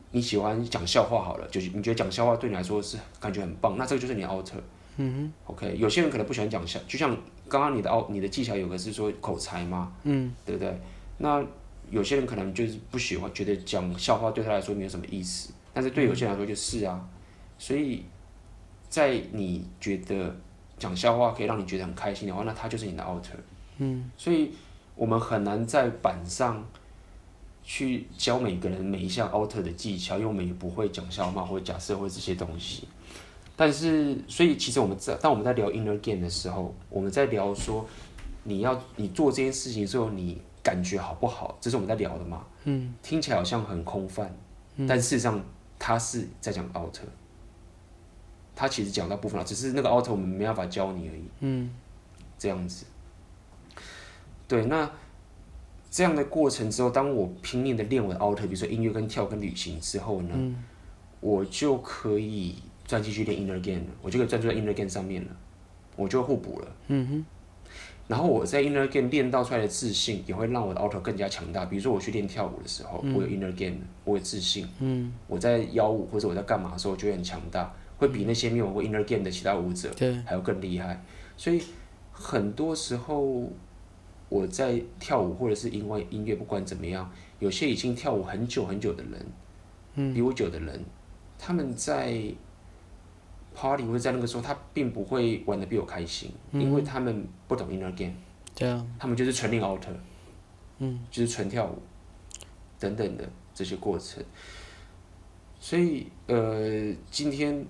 你喜欢讲笑话好了，就是你觉得讲笑话对你来说是感觉很棒，那这个就是你的 outer。嗯哼。OK，有些人可能不喜欢讲笑，就像刚刚你的 out，你的技巧有个是说口才嘛，嗯，对不对？那有些人可能就是不喜欢，觉得讲笑话对他来说没有什么意思，但是对有些人来说就是啊。所以，在你觉得讲笑话可以让你觉得很开心的话，那他就是你的 outer。嗯。所以。我们很难在板上去教每个人每一项 outer 的技巧，因为我们也不会讲笑话或者假设或这些东西。但是，所以其实我们在当我们在聊 inner game 的时候，我们在聊说你要你做这件事情之后，你感觉好不好？这是我们在聊的嘛？嗯，听起来好像很空泛，但事实上他是在讲 outer。他其实讲到部分了，只是那个 outer 我们没办法教你而已。嗯，这样子。对，那这样的过程之后，当我拼命的练我的 outer，比如说音乐跟跳跟旅行之后呢，嗯、我就可以专心去练 inner game，我就可以专注在 inner game 上面了，我就互补了。嗯哼。然后我在 inner game 练到出来的自信，也会让我的 outer 更加强大。比如说我去练跳舞的时候，嗯、我有 inner game，我有自信。嗯。我在邀舞或者我在干嘛的时候，就会很强大，会比那些没有过 inner game 的其他舞者还要更厉害。所以很多时候。我在跳舞，或者是因为音乐，不管怎么样，有些已经跳舞很久很久的人，嗯，比我久的人，他们在 party 或者在那个时候，他并不会玩的比我开心，嗯、因为他们不懂 inner game，对啊，他们就是纯练 outer，嗯，就是纯跳舞等等的这些过程。所以，呃，今天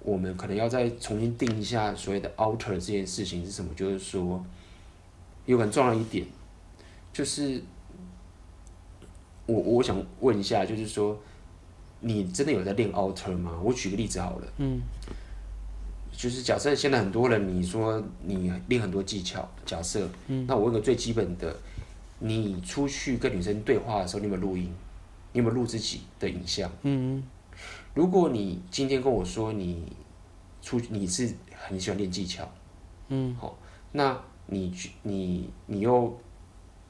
我们可能要再重新定一下所谓的 outer 这件事情是什么，就是说有很重要的一点，就是我我想问一下，就是说你真的有在练 outer 吗？我举个例子好了，嗯，就是假设现在很多人你说你练很多技巧，假设，嗯，那我问个最基本的，你出去跟女生对话的时候，你有没有录音？你有没有录自己的影像？嗯。如果你今天跟我说你出你是很喜欢练技巧，嗯，好，那你你你又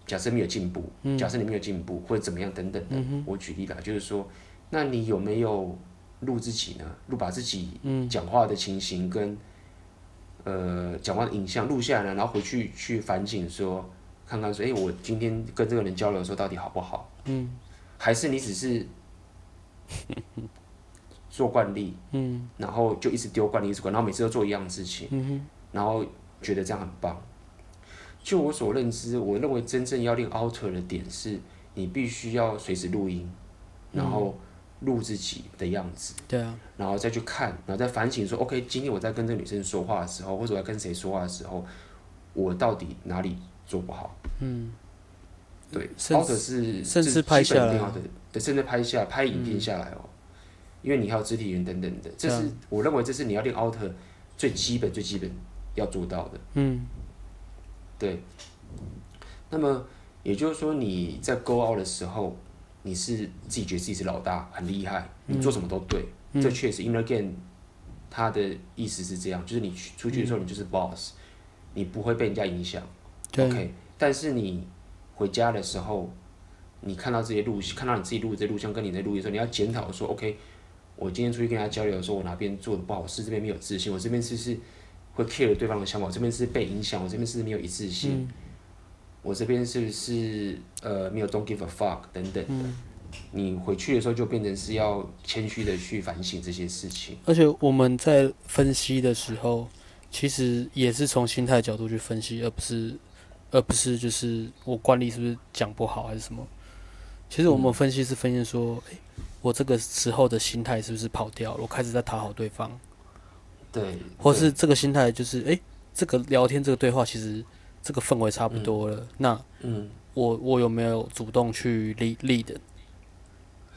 假设没有进步，嗯，假设你没有进步或者怎么样等等的，嗯、我举例啦，就是说，那你有没有录自己呢？录把自己讲话的情形跟、嗯、呃讲话的影像录下来，然后回去去反省说，看看说，哎、欸，我今天跟这个人交流的时候到底好不好？嗯，还是你只是。做惯例，嗯，然后就一直丢惯例，一直管，然后每次都做一样的事情，嗯哼，然后觉得这样很棒。就我所认知，我认为真正要练 outer 的点是，你必须要随时录音，然后录自己的样子，对啊，然后再去看，然后再反省说，OK，今天我在跟这个女生说话的时候，或者我在跟谁说话的时候，我到底哪里做不好？嗯，对，outer 是甚至拍下来，对，甚至拍下拍影片下来哦。因为你还有肢体语言等等的，这是我认为这是你要练 outer 最基本最基本要做到的。嗯，对。那么也就是说你在 go out 的时候，你是自己觉得自己是老大，很厉害，你做什么都对。嗯、这确实 inner game 它的意思是这样，就是你出去的时候你就是 boss，、嗯、你不会被人家影响。对 OK，但是你回家的时候，你看到这些录，看到你自己录的这些录像跟你在录音的时候，你要检讨说 OK。我今天出去跟他交流的时候，我哪边做的不好，是这边没有自信，我这边是是会 care 对方的想法，我这边是被影响，我这边是没有一致性，嗯、我这边是不是呃没有 don't give a fuck 等等的。嗯、你回去的时候就变成是要谦虚的去反省这些事情。而且我们在分析的时候，其实也是从心态角度去分析，而不是而不是就是我惯例是不是讲不好还是什么。其实我们分析是分析说，欸我这个时候的心态是不是跑掉了？我开始在讨好对方，对，对或是这个心态就是，哎、欸，这个聊天这个对话其实这个氛围差不多了。嗯、那，嗯，我我有没有主动去 lead lead？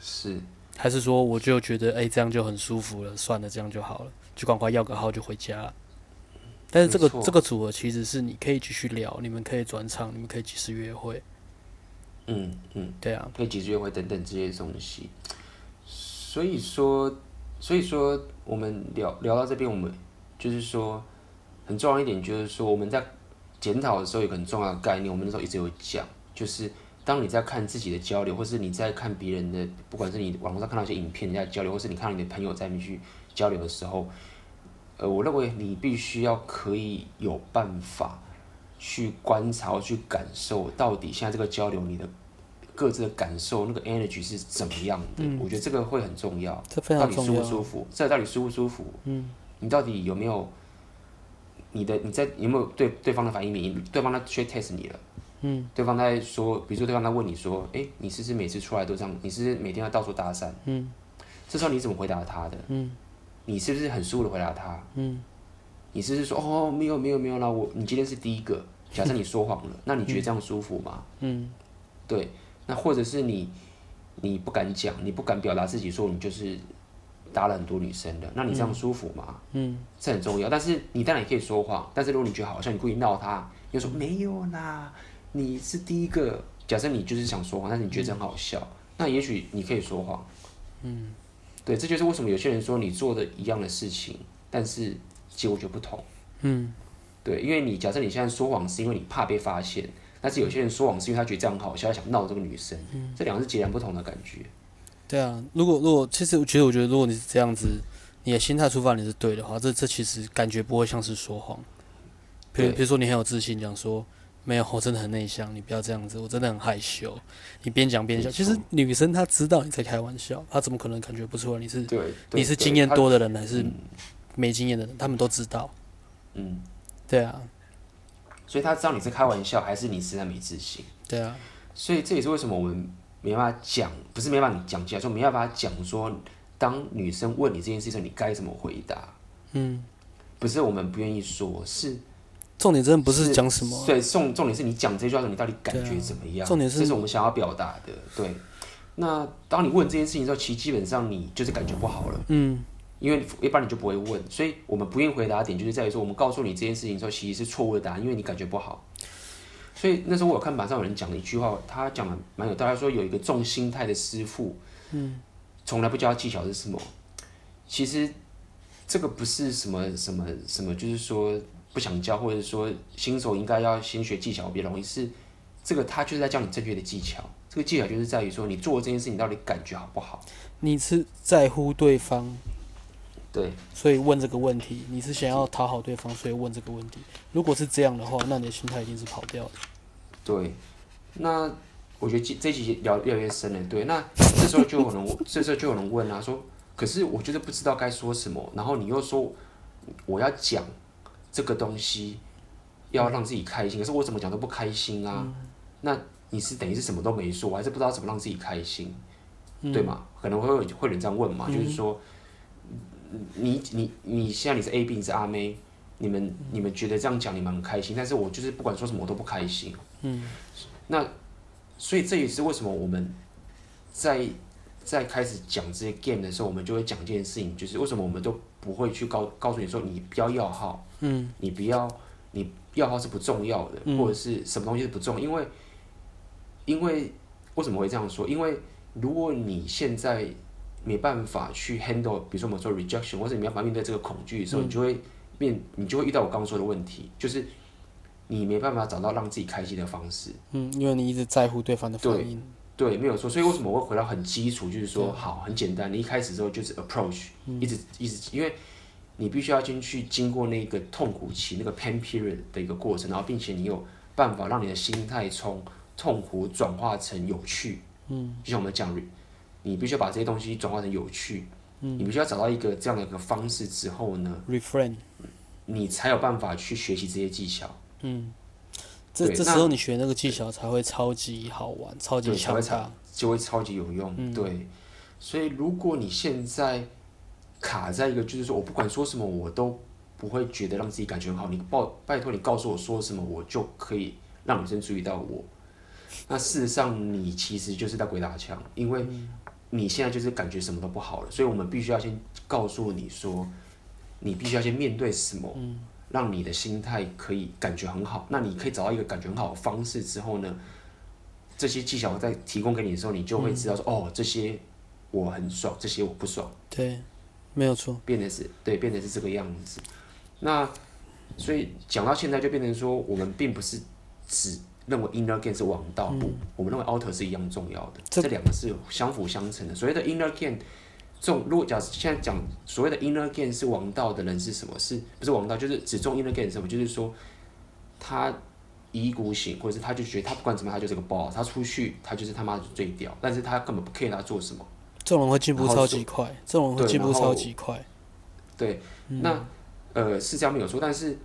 是，还是说我就觉得，哎、欸，这样就很舒服了，算了，这样就好了，就赶快要个号就回家。但是这个这个组合其实是你可以继续聊，你们可以转场，你们可以及时约会。嗯嗯，对啊，可以及时约会等等这些东西。所以说，所以说，我们聊聊到这边，我们就是说，很重要一点就是说，我们在检讨的时候有个很重要的概念，我们那时候一直有讲，就是当你在看自己的交流，或是你在看别人的，不管是你网络上看到一些影片，人家交流，或是你看到你的朋友在那边去交流的时候，呃，我认为你必须要可以有办法去观察、去感受，到底现在这个交流你的。各自的感受，那个 energy 是怎么样的？嗯、我觉得这个会很重要。这非常重要。到底舒不舒服？这到底舒不舒服？嗯，你到底有没有你的你在有没有对对方的反应免疫？对方在 check test 你了。嗯，对方在说，比如说对方在问你说：“哎、欸，你是不是每次出来都这样？你是不是每天要到处搭讪？”嗯，这时候你怎么回答他的？嗯，你是不是很舒服的回答他？嗯，你是不是说：“哦，没有没有没有啦，我你今天是第一个。”假设你说谎了，嗯、那你觉得这样舒服吗？嗯，对。那或者是你，你不敢讲，你不敢表达自己，说你就是搭了很多女生的，那你这样舒服吗？嗯，这很重要。但是你当然也可以说谎，但是如果你觉得好像你故意闹他，你就说没有啦，你是第一个。假设你就是想说谎，但是你觉得很好笑，嗯、那也许你可以说谎。嗯，对，这就是为什么有些人说你做的一样的事情，但是结果就不同。嗯，对，因为你假设你现在说谎是因为你怕被发现。但是有些人说谎是因为他觉得这样很好笑，想闹这个女生，嗯、这两个是截然不同的感觉。对啊，如果如果其实其实我觉得，如果你是这样子，你的心态出发你是对的话，这这其实感觉不会像是说谎。比如比如说你很有自信，讲说没有，我真的很内向，你不要这样子，我真的很害羞。你边讲边笑，其实女生她知道你在开玩笑，她怎么可能感觉不出来你是你是经验多的人还是没经验的人？他们都知道。嗯，对啊。所以他知道你是开玩笑，还是你实在没自信？对啊，所以这也是为什么我们没办法讲，不是没办法讲起来，说没办法讲说，当女生问你这件事情，你该怎么回答？嗯，不是我们不愿意说，是重点真的不是讲什么，对，重重点是你讲这句话的时候，你到底感觉怎么样？重点是，这是我们想要表达的。对，那当你问这件事情的时候，其实基本上你就是感觉不好了。嗯，因为一般你就不会问，所以我们不愿意回答的点就是在于说，我们告诉你这件事情的时候，其实是错误的答案，因为你感觉不好。所以那时候我有看板上有人讲了一句话，他讲的蛮有道理，他说有一个重心态的师傅，嗯，从来不教技巧是什么？其实这个不是什么什么什么，就是说不想教，或者说新手应该要先学技巧比较容易。是这个他就是在教你正确的技巧。这个技巧就是在于说你做这件事情到底感觉好不好？你是在乎对方，对，所以问这个问题。你是想要讨好对方，所以问这个问题。如果是这样的话，那你的心态一定是跑掉的。对，那我觉得这这集聊越来越深了。对，那这时候就有人，这时候就有人问啊，说，可是我就是不知道该说什么，然后你又说我要讲这个东西，要让自己开心，可是我怎么讲都不开心啊？嗯、那你是等于是什么都没说，我还是不知道怎么让自己开心，嗯、对吗？可能会会有人这样问嘛，嗯、就是说，你你你现在你是 A B，你是阿妹。你们你们觉得这样讲你们很开心，但是我就是不管说什么我都不开心。嗯，那所以这也是为什么我们在在开始讲这些 game 的时候，我们就会讲一件事情，就是为什么我们都不会去告告诉你说你不要要号，嗯，你不要你要号是不重要的，嗯、或者是什么东西是不重要，因为因为为什么会这样说？因为如果你现在没办法去 handle，比如说我们说 rejection，或者你没办法面对这个恐惧的时候，嗯、你就会。面你就会遇到我刚刚说的问题，就是你没办法找到让自己开心的方式。嗯，因为你一直在乎对方的反应。对，对，没有错。所以为什么我会回到很基础，就是说，好，很简单。你一开始之后就是 approach，嗯，一直一直，因为你必须要先去经过那个痛苦期，那个 pain period 的一个过程，然后并且你有办法让你的心态从痛苦转化成有趣。嗯，就像我们讲，你必须要把这些东西转化成有趣。嗯，你必须要找到一个这样的一个方式之后呢，refrain，你才有办法去学习这些技巧。嗯，这这时候你学那个技巧才会超级好玩，超级强大，就会超级有用。嗯、对，所以如果你现在卡在一个，就是说我不管说什么，我都不会觉得让自己感觉很好。你报拜托你告诉我说什么，我就可以让女生注意到我。那事实上，你其实就是在鬼打墙，因为。你现在就是感觉什么都不好了，所以我们必须要先告诉你说，你必须要先面对什么，让你的心态可以感觉很好。那你可以找到一个感觉很好的方式之后呢，这些技巧我再提供给你的时候，你就会知道说，哦，这些我很爽，这些我不爽。对，没有错，变得是对，变得是这个样子。那所以讲到现在就变成说，我们并不是只。认为 inner game 是王道，不，我们认为 outer 是一样重要的，这两个是相辅相成的。所谓的 inner game，这种如果假设现在讲所谓的 inner game 是王道的人是什么？是不是王道？就是只重 inner game 是什么？就是说他一意孤行，或者是他就觉得他不管怎么样他就是个 boss，他出去他就是他妈的最屌，但是他根本不 care 他做什么。这种人会进步超级快，这种人会进步超级快。对，那呃是这样没有错，但是。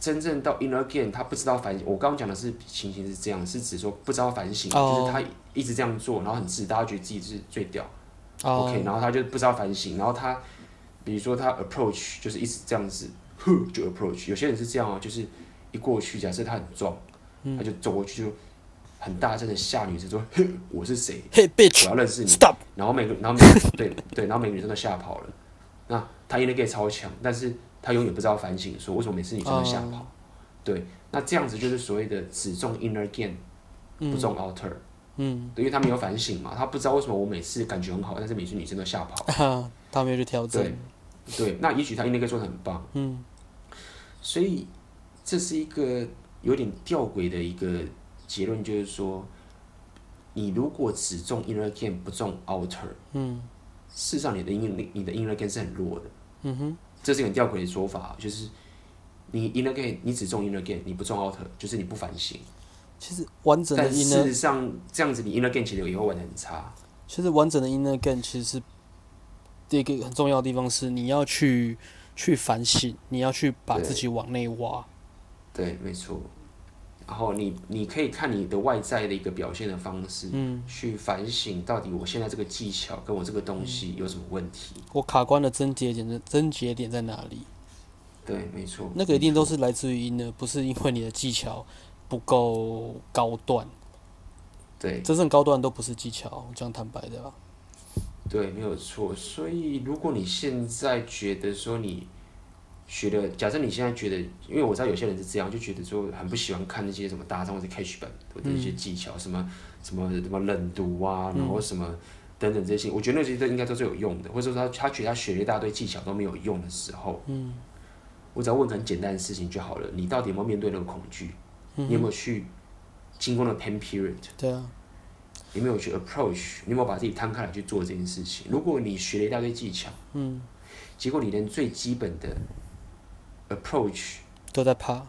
真正到 inner game，他不知道反省。我刚刚讲的是情形是这样，是指说不知道反省，oh. 就是他一直这样做，然后很自大，觉得自己是最屌。Oh. OK，然后他就不知道反省，然后他比如说他 approach 就是一直这样子，就 approach。有些人是这样哦，就是一过去，假设他很壮，嗯、他就走过去就很大声的吓女生说：“我是谁？Hey bitch，我要认识你。Stop。”然后每个，然后每个 对对，然后每个女生都吓跑了。那他 inner game 超强，但是。他永远不知道反省，说为什么每次女生都吓跑？Oh. 对，那这样子就是所谓的只重 inner game，不重 outer。嗯，对，因为他没有反省嘛，他不知道为什么我每次感觉很好，但是每次女生都吓跑。他没有去调整。对，对，那也许他 inner game 做的很棒。嗯，所以这是一个有点吊诡的一个结论，就是说，你如果只中 inner game 不中 outer，嗯，事实上你的 inner 你的 inner game 是很弱的。嗯哼。这是很吊诡的说法，就是你 inner game 你只中 inner game，你不中 outer，就是你不反省。其实完整的 inner，但事实上这样子你 inner game 其实也会玩的很差。其实完整的 inner game 其实是第一个很重要的地方是你要去去反省，你要去把自己往内挖。对，没错。然后你你可以看你的外在的一个表现的方式，嗯，去反省到底我现在这个技巧跟我这个东西有什么问题。我卡关的症结点的症结点在哪里？对，没错。那个一定都是来自于音呢，不是因为你的技巧不够高段。对，真正高段都不是技巧，这样坦白的吧。对，没有错。所以，如果你现在觉得说你学的，假设你现在觉得，因为我知道有些人是这样，就觉得说很不喜欢看那些什么大帐或者 cache 本或者一些技巧，嗯、什么什么什么冷读啊，然后什么等等这些，嗯、我觉得那些都应该都是有用的，或者说他他觉得他学了一大堆技巧都没有用的时候，嗯，我只要问很简单的事情就好了，你到底有没有面对那个恐惧？嗯、你有没有去？经过了 pain period，对啊，你没有去 approach，你有没有把自己摊开来去做这件事情？如果你学了一大堆技巧，嗯，结果你连最基本的 approach 都在怕，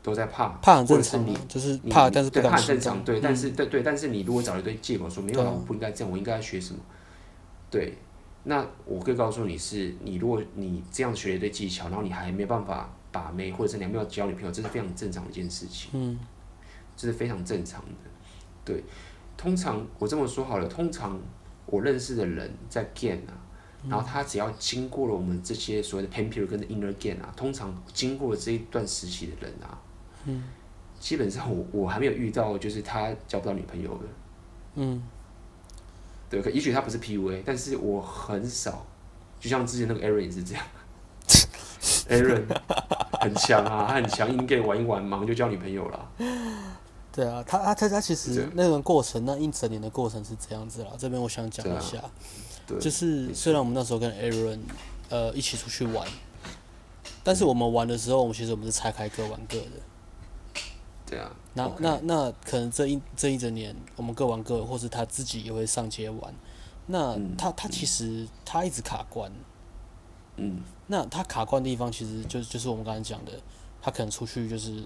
都在怕，怕很正常，你就是怕，但是怕很正常，对，但是对对，但是你如果找了一堆借口说没有，我不应该这样，我应该要学什么？对，那我可以告诉你是，你如果你这样学了一堆技巧，然后你还没办法把妹，或者是你还没有交女朋友，这是非常正常的一件事情，嗯。这是非常正常的，对。通常我这么说好了，通常我认识的人在 gain 啊，嗯、然后他只要经过了我们这些所谓的 period 跟 inner gain 啊，通常经过了这一段时期的人啊，嗯，基本上我我还没有遇到就是他交不到女朋友的，嗯，对，可也许他不是 PUA，但是我很少，就像之前那个 Aaron 也是这样，Aaron 很强啊，他很强，硬 gain 玩一玩，忙就交女朋友了。对啊，他他他他其实那个过程，那一整年的过程是这样子啦。这边我想讲一下，就是虽然我们那时候跟 Aaron 呃一起出去玩，但是我们玩的时候，我们其实我们是拆开各玩各的。对啊。那那那可能这一这一整年，我们各玩各的，或是他自己也会上街玩。那他他其实他一直卡关。嗯。那他卡关的地方，其实就就是我们刚才讲的，他可能出去就是。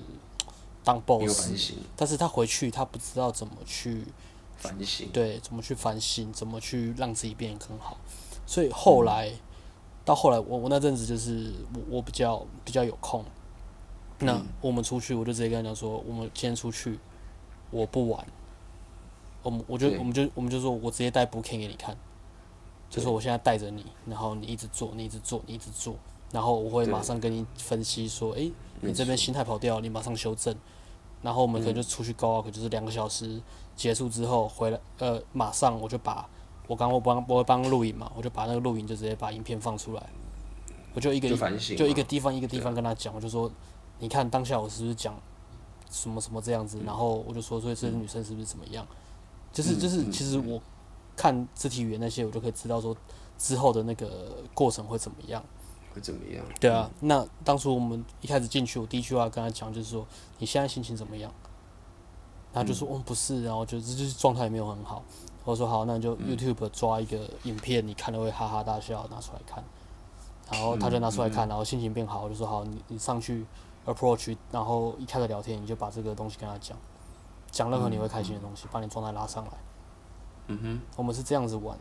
当 boss，但是他回去他不知道怎么去反省，对，怎么去反省，怎么去让自己变得更好。所以后来、嗯、到后来我，我我那阵子就是我我比较比较有空，嗯、那我们出去，我就直接跟他讲说，我们今天出去，我不玩，我们我就我们就我们就说我直接带 booking 给你看，就说我现在带着你，然后你一直做，你一直做，你一直做，然后我会马上跟你分析说，诶你这边心态跑掉，你马上修正，然后我们可能就出去 go out，就是两个小时结束之后回来，呃，马上我就把我刚我帮我会帮录影嘛，我就把那个录影就直接把影片放出来，我就一个就，就一个地方一个地方跟他讲，我就说，你看当下我是不是讲什么什么这样子，然后我就说，所以这个女生是不是怎么样，就是就是其实我看肢体语言那些，我就可以知道说之后的那个过程会怎么样。会怎么样？对啊，那当初我们一开始进去，我第一句话跟他讲就是说，你现在心情怎么样？他就说，嗯，不是，然后就就是状态也没有很好。我说好，那你就 YouTube 抓一个影片，你看了会哈哈大笑，拿出来看。然后他就拿出来看，然后心情变好，我就说好，你你上去 approach，然后一开始聊天，你就把这个东西跟他讲，讲任何你会开心的东西，把你状态拉上来。嗯哼，我们是这样子玩。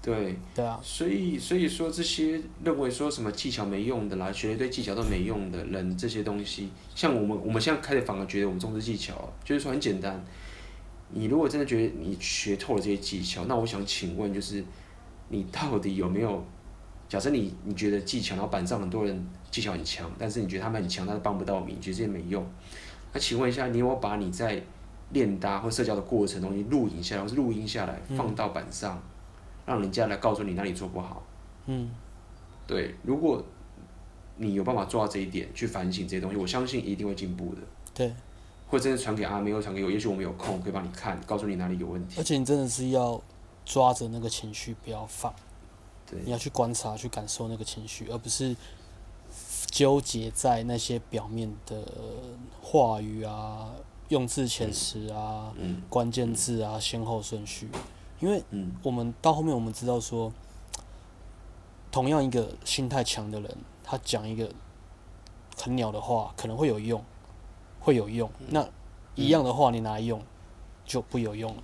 对，对啊，所以所以说这些认为说什么技巧没用的啦，学了一堆技巧都没用的人，这些东西，像我们我们现在开始反而觉得我们重视技巧，就是说很简单，你如果真的觉得你学透了这些技巧，那我想请问就是，你到底有没有？假设你你觉得技巧，然后板上很多人技巧很强，但是你觉得他们很强，但是帮不到你，你觉得这些没用，那请问一下，你有把你在练搭或社交的过程中，你录影下来，或是录音下来，放到板上？嗯让人家来告诉你哪里做不好。嗯，对，如果你有办法做到这一点，去反省这些东西，我相信一定会进步的。对，或者真的传给阿妹，或传给我，也许我们有空可以帮你看，告诉你哪里有问题。而且你真的是要抓着那个情绪不要放，对，你要去观察、去感受那个情绪，而不是纠结在那些表面的话语啊、用字遣词啊、嗯嗯、关键字啊、先后顺序。因为我们到后面我们知道说，同样一个心态强的人，他讲一个很鸟的话，可能会有用，会有用。那一样的话你拿来用，就不有用了。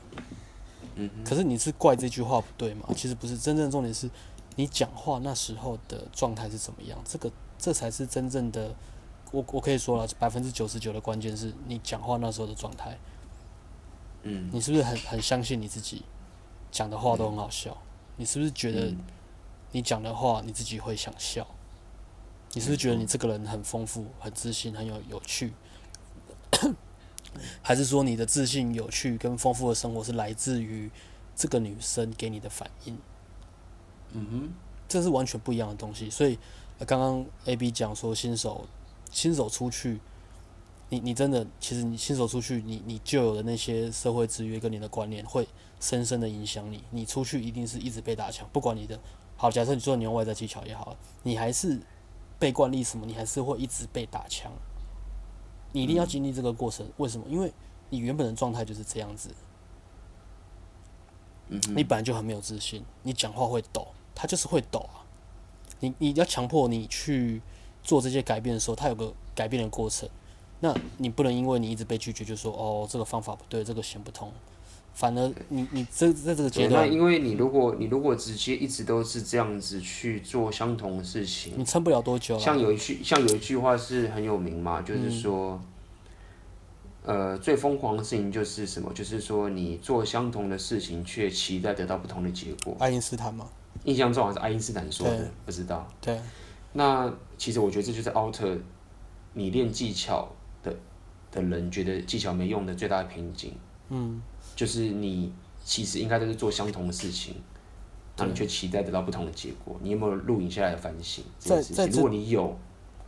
可是你是怪这句话不对吗？其实不是，真正重点是你讲话那时候的状态是怎么样，这个这才是真正的我我可以说了，百分之九十九的关键是你讲话那时候的状态。嗯。你是不是很很相信你自己讲的话都很好笑？嗯、你是不是觉得你讲的话你自己会想笑？你是不是觉得你这个人很丰富、很自信、很有有趣？还是说你的自信、有趣跟丰富的生活是来自于这个女生给你的反应？嗯哼，这是完全不一样的东西。所以刚刚 A B 讲说新手新手出去，你你真的其实你新手出去，你你旧有的那些社会制约跟你的观念会深深的影响你。你出去一定是一直被打枪，不管你的好，假设你说你用外在技巧也好，你还是被惯例什么，你还是会一直被打枪。你一定要经历这个过程，嗯、为什么？因为你原本的状态就是这样子。嗯，你本来就很没有自信，你讲话会抖，他就是会抖啊。你你要强迫你去做这些改变的时候，它有个改变的过程。那你不能因为你一直被拒绝，就说哦，这个方法不对，这个行不通。反而你你这在这个阶段，那因为你如果你如果直接一直都是这样子去做相同的事情，你撑不了多久。像有一句像有一句话是很有名嘛，就是说，嗯、呃，最疯狂的事情就是什么？就是说你做相同的事情，却期待得到不同的结果。爱因斯坦吗？印象中好像是爱因斯坦说的，不知道。对。那其实我觉得这就是奥特，你练技巧的的人觉得技巧没用的最大的瓶颈。嗯。就是你其实应该都是做相同的事情，那你却期待得到不同的结果。你有没有录影下来的反省？在在如果你有，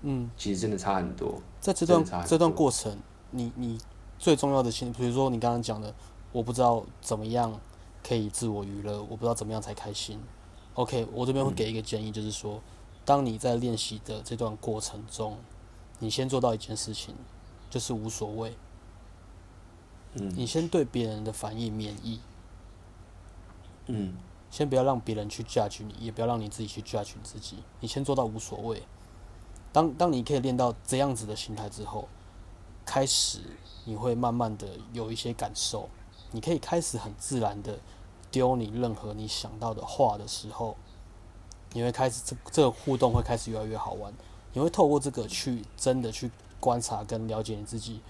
嗯，其实真的差很多。在这段这段过程，你你最重要的心，比如说你刚刚讲的，我不知道怎么样可以自我娱乐，我不知道怎么样才开心。OK，我这边会给一个建议，就是说，当你在练习的这段过程中，你先做到一件事情，就是无所谓。嗯，你先对别人的反应免疫。嗯，先不要让别人去 judge 你，也不要让你自己去 judge 你自己。你先做到无所谓。当当你可以练到这样子的心态之后，开始你会慢慢的有一些感受。你可以开始很自然的丢你任何你想到的话的时候，你会开始这这个互动会开始越来越好玩。你会透过这个去真的去观察跟了解你自己。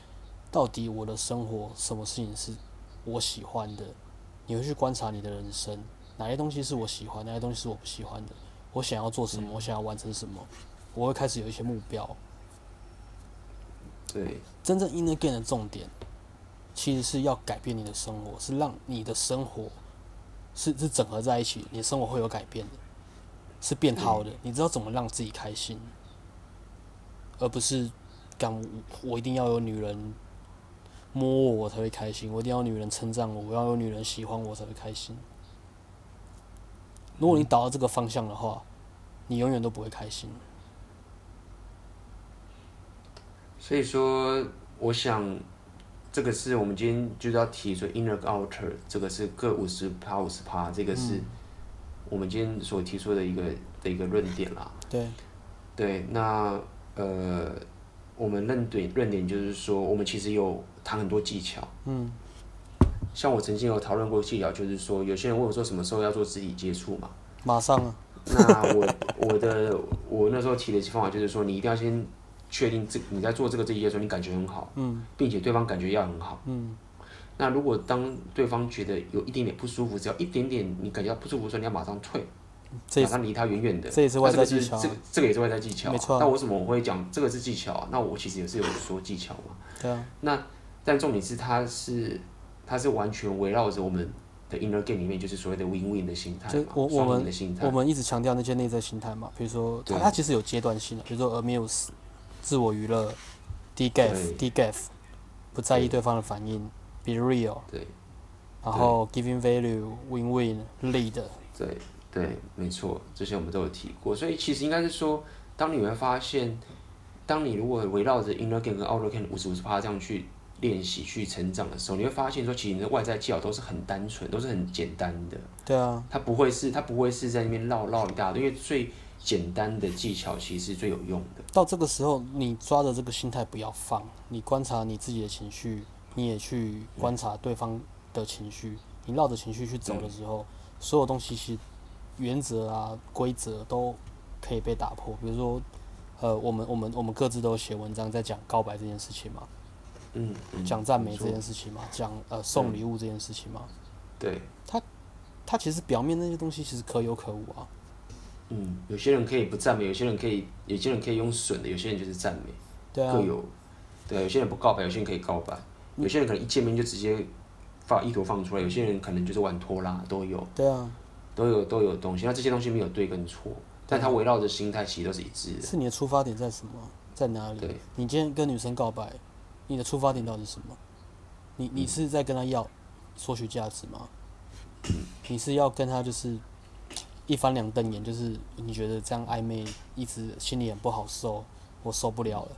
到底我的生活什么事情是我喜欢的？你会去观察你的人生，哪些东西是我喜欢，哪些东西是我不喜欢的？我想要做什么？我想要完成什么？我会开始有一些目标。对，真正 inner game 的重点，其实是要改变你的生活，是让你的生活是是整合在一起，你的生活会有改变的，是变好的。你知道怎么让自己开心，而不是干我，我一定要有女人。摸我，我才会开心。我一定要有女人称赞我，我要有女人喜欢我才会开心。如果你导到这个方向的话，你永远都不会开心。所以说，我想这个是我们今天就是要提出 inner outer，这个是各五十趴五十趴，这个是我们今天所提出的一个的一个论点啦。对，对，那呃，我们论点论点就是说，我们其实有。谈很多技巧，嗯，像我曾经有讨论过技巧，就是说有些人问我说什么时候要做肢体接触嘛，马上啊。那我我的我那时候提的方法就是说，你一定要先确定这你在做这个肢体接触，你感觉很好，嗯，并且对方感觉要很好，嗯。那如果当对方觉得有一点点不舒服，只要一点点你感觉到不舒服的时候，你要马上退，马上离他远远的。这也是外在技巧，这个、这个也是外在技巧，没错。那为什么我会讲这个是技巧？那我其实也是有说技巧嘛，对啊。那但重点是，它是它是完全围绕着我们的 inner game 里面，就是所谓的 win win 的心态，就我我们我，我们一直强调那些内在心态嘛，比如说它它其实有阶段性的，比如说 amuse 自我娱乐，degaff degaff 不在意对方的反应，be real 对，然后 giving value win win lead 对对没错，这些我们都有提过，所以其实应该是说，当你会发现，当你如果围绕着 inner game 跟 outer game 五十五十趴这样去。练习去成长的时候，你会发现说，其实你的外在技巧都是很单纯，都是很简单的。对啊。它不会是，它不会是在那边绕绕一大堆，因为最简单的技巧其实是最有用的。到这个时候，你抓着这个心态不要放，你观察你自己的情绪，你也去观察对方的情绪，你绕着情绪去走的时候，所有东西其实原则啊、规则都可以被打破。比如说，呃，我们我们我们各自都写文章在讲告白这件事情嘛，嗯，讲、嗯、赞美这件事情嘛，讲呃送礼物这件事情嘛，对，他他其实表面那些东西其实可有可无啊。嗯，有些人可以不赞美，有些人可以，有些人可以用损的，有些人就是赞美，对啊，各有，对啊，有些人不告白，有些人可以告白，有些人可能一见面就直接发意图放出来，有些人可能就是玩拖拉，都有，对啊，都有都有东西，那这些东西没有对跟错，但他围绕的心态其实都是一致的。是你的出发点在什么？在哪里？对，你今天跟女生告白，你的出发点到底是什么？你你是在跟她要索取价值吗？你是要跟她就是？一翻两瞪眼，就是你觉得这样暧昧，一直心里很不好受，我受不了了，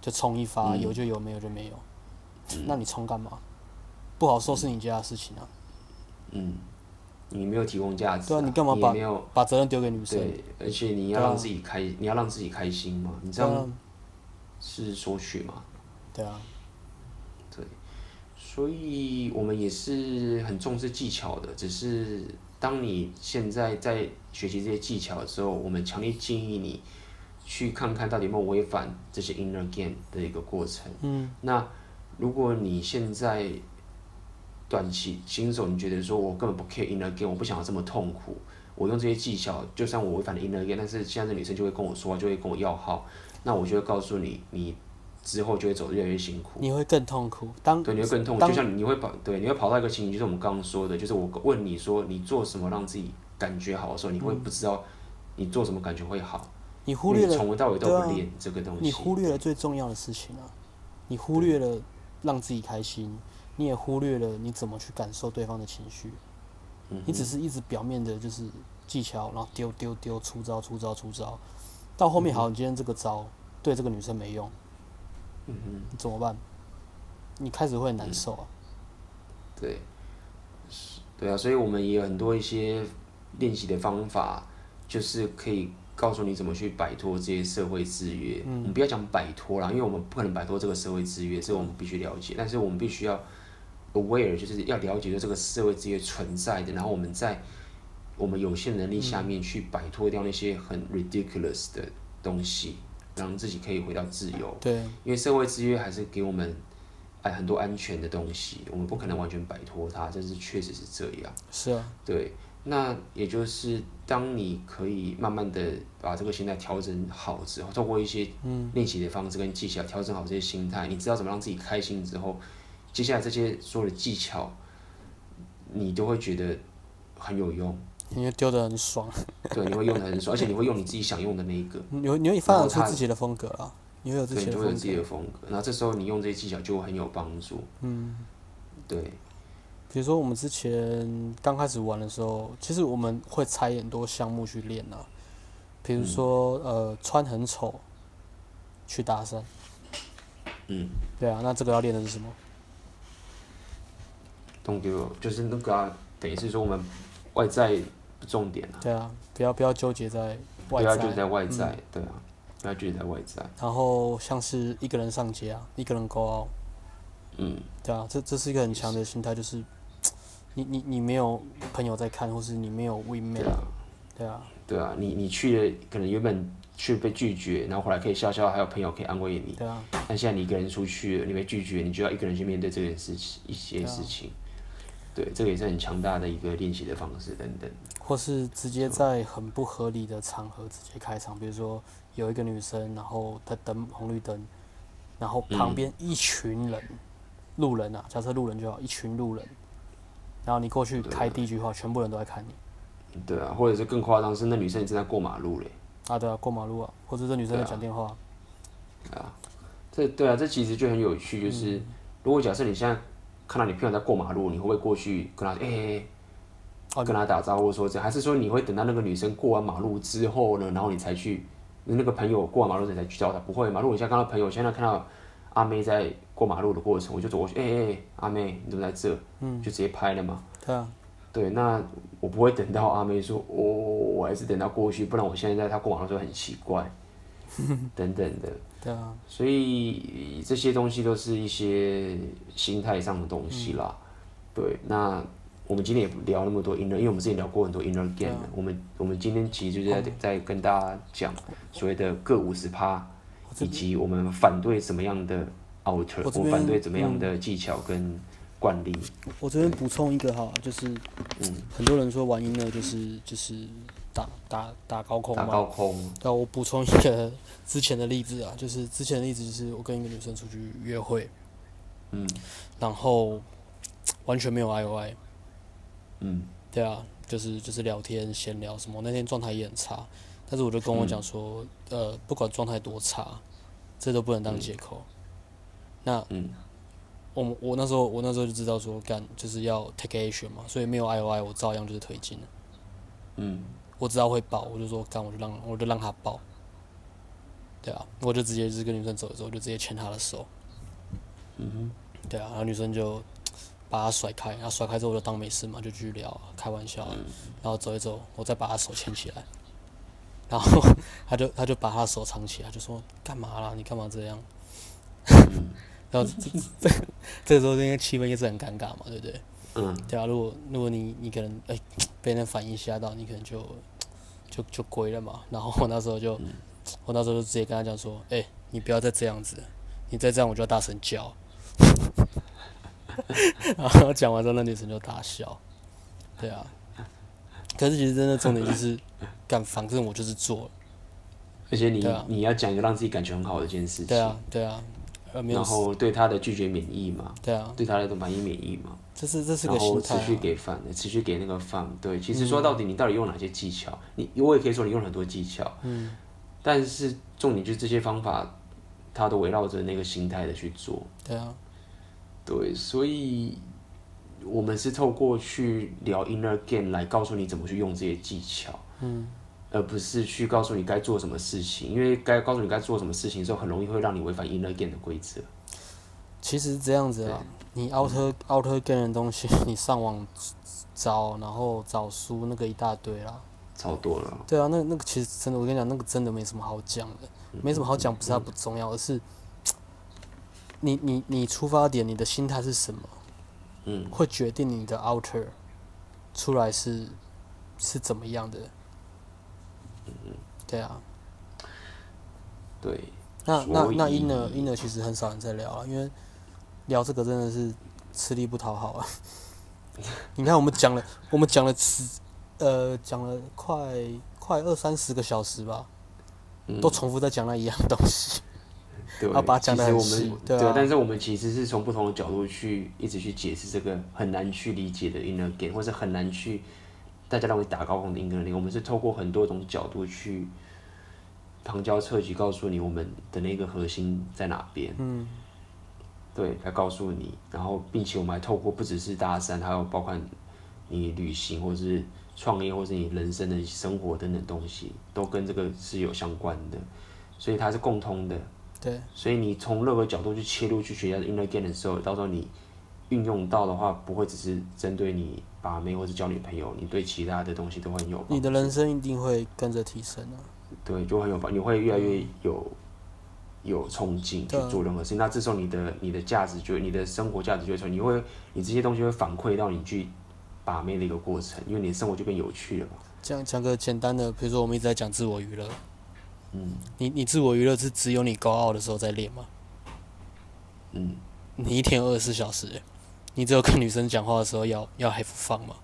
就冲一发，嗯、有就有，没有就没有。嗯、那你冲干嘛？不好受是你家的事情啊。嗯，你没有提供价值、啊。对啊，你干嘛把把责任丢给女生？对，而且你要让自己开，啊、你要让自己开心嘛。你这样是索取嘛？对啊。对，所以我们也是很重视技巧的，只是。当你现在在学习这些技巧的时候，我们强烈建议你去看看到底有没有违反这些 inner game 的一个过程。嗯。那如果你现在短期新手，你觉得说我根本不 care inner game，我不想要这么痛苦，我用这些技巧，就算我违反了 inner game，但是现在的女生就会跟我说话，就会跟我要号，那我就会告诉你，你。之后就会走得越来越辛苦，你会更痛苦。当对，你会更痛苦，就像你会跑，对，你会跑到一个情形，就是我们刚刚说的，就是我问你说你做什么让自己感觉好的时候，你会不知道你做什么感觉会好。你忽略了从头到尾都不练这个东西，你忽略了最重要的事情啊！你忽略了让自己开心，你也忽略了你怎么去感受对方的情绪。嗯，你只是一直表面的就是技巧，然后丢丢丢出招出招出招，到后面好，你今天这个招对这个女生没用。嗯哼，怎么办？你开始会很难受啊。嗯、对，对啊，所以我们也有很多一些练习的方法，就是可以告诉你怎么去摆脱这些社会制约。嗯，我们不要讲摆脱啦，因为我们不可能摆脱这个社会制约，这个我们必须了解。但是我们必须要 aware，就是要了解说这个社会制约存在的，然后我们在我们有限能力下面去摆脱掉那些很 ridiculous 的东西。让自己可以回到自由。对，因为社会制约还是给我们哎很多安全的东西，我们不可能完全摆脱它，这是确实是这样。是啊。对，那也就是当你可以慢慢的把这个心态调整好之后，透过一些练习的方式跟技巧调整好这些心态，你知道怎么让自己开心之后，接下来这些所有的技巧，你都会觉得很有用。你会丢的很爽，对，你会用的很爽，而且你会用你自己想用的那一个。你会你会发展出自己的风格啊，你会有自己的风格。对，就会有自己的风格。然后这时候你用这些技巧就会很有帮助。嗯，对。比如说我们之前刚开始玩的时候，其实我们会拆很多项目去练啊。比如说、嗯、呃，穿很丑去搭讪。嗯。对啊，那这个要练的是什么？Don't give up，就是那个、啊，等于是说我们外在。重点啊！对啊，不要不要纠结在外在，不要纠结在外在，嗯、对啊，不要纠结在外在。然后像是一个人上街啊，一个人 go out，嗯，对啊，这这是一个很强的心态，就是你你你没有朋友在看，或是你没有 wingman，对啊，对啊，对啊，你你去了，可能原本去被拒绝，然后后来可以笑笑，还有朋友可以安慰你，对啊。但现在你一个人出去了，你被拒绝，你就要一个人去面对这件事情，一些事情。对，这个也是很强大的一个练习的方式，等等。或是直接在很不合理的场合直接开场，比如说有一个女生，然后她等红绿灯，然后旁边一群人，嗯、路人啊，假设路人就好，一群路人，然后你过去开第一句话，全部人都在看你。对啊，或者是更夸张是那女生正在过马路嘞。啊，对啊，过马路啊，或者这女生在讲电话。啊，这对啊，这其实就很有趣，就是、嗯、如果假设你现在。看到你朋友在过马路，你会不会过去跟他哎、欸欸，跟他打招呼说这，还是说你会等到那个女生过完马路之后呢，然后你才去那个朋友过完马路你才去叫他？不会嘛？如果你现在看到朋友，现在看到阿妹在过马路的过程，我就走过去，哎、欸、哎、欸，阿妹你怎么在这？嗯，就直接拍了嘛。对啊，对，那我不会等到阿妹说，我、哦、我还是等到过去，不然我现在在她过马路的时候很奇怪，等等的。对啊，所以这些东西都是一些心态上的东西啦。嗯、对，那我们今天也不聊那么多 inner，因为我们之前聊过很多 inner game 的。我们我们今天其实就是在、嗯、在跟大家讲所谓的各五十趴，以及我们反对什么样的我，我反对怎么样的技巧跟惯例。我这边补充一个哈，就是嗯，很多人说玩 inner 就是就是打打打高空嘛。打高空。那我补充一个之前的例子啊，就是之前的例子就是我跟一个女生出去约会，嗯，然后完全没有 I O I。嗯，对啊，就是就是聊天闲聊什么，那天状态也很差，但是我就跟我讲说，嗯、呃，不管状态多差，这都不能当借口。嗯、那，嗯，我我那时候我那时候就知道说，干就是要 take action 嘛，所以没有 I O I，我照样就是推进了。嗯，我知道会爆，我就说干，我就让我就让他爆。对啊，我就直接就是跟女生走的时候，我就直接牵她的手。嗯哼，对啊，然后女生就。把她甩开，然后甩开之后我就当没事嘛，就继续聊，开玩笑，然后走一走，我再把她手牵起来，然后 他就他就把他的手藏起来，就说干嘛啦？你干嘛这样？然后这这这，时候那个气氛也是很尴尬嘛，对不对？嗯。对啊，如果如果你你可能哎被人反应吓到，你可能就就就归了嘛。然后我那时候就我那时候就直接跟他讲说，哎，你不要再这样子，你再这样我就要大声叫。然后讲完之后，那女生就大笑。对啊，可是其实真的重点就是，敢，反正我就是做了。而且你、啊、你要讲一个让自己感觉很好的一件事情。对啊，对啊。然后对他的拒绝免疫嘛。对啊。对他的满意免疫嘛。这是这是个心态、啊。然后持续给饭，持续给那个饭。对，其实说到底，你到底用哪些技巧？你我也可以说你用了很多技巧。嗯。但是重点就是这些方法，它都围绕着那个心态的去做。对啊。对，所以我们是透过去聊 inner game 来告诉你怎么去用这些技巧，嗯，而不是去告诉你该做什么事情，因为该告诉你该做什么事情的时候，很容易会让你违反 inner game 的规则。其实这样子啊，你 outer outer game 的东西，你上网找，然后找书那个一大堆啦，超多了。对啊，那那个其实真的，我跟你讲，那个真的没什么好讲的，没什么好讲，不是它不重要，而是。你你你出发点，你的心态是什么？嗯，会决定你的 outer 出来是是怎么样的？对啊，对。那那那 inner inner 其实很少人在聊啊，因为聊这个真的是吃力不讨好啊。你看我们讲了，我们讲了十呃讲了快快二三十个小时吧，都重复在讲那一样东西。对，其实我们对，对，但是我们其实是从不同的角度去一直去解释这个很难去理解的 inner game，或者很难去大家认为打高空的 inner game，我们是透过很多种角度去旁敲侧击告诉你我们的那个核心在哪边。嗯，对，来告诉你，然后并且我们还透过不只是大三，还有包括你旅行或者是创业或是你人生的生活等等东西，都跟这个是有相关的，所以它是共通的。对，所以你从任何角度去切入去学习 inner game 的时候，到时候你运用到的话，不会只是针对你把妹或者交女朋友，你对其他的东西都会有。你的人生一定会跟着提升啊。对，就很有帮，你会越来越有有冲劲去做任何事情。那这时候你的你的价值就你的生活价值就会你会你这些东西会反馈到你去把妹的一个过程，因为你的生活就变有趣了嘛。讲讲个简单的，比如说我们一直在讲自我娱乐。嗯，你你自我娱乐是只有你高傲的时候在练吗？嗯，你一天二十四小时，你只有跟女生讲话的时候要 要 have fun 吗？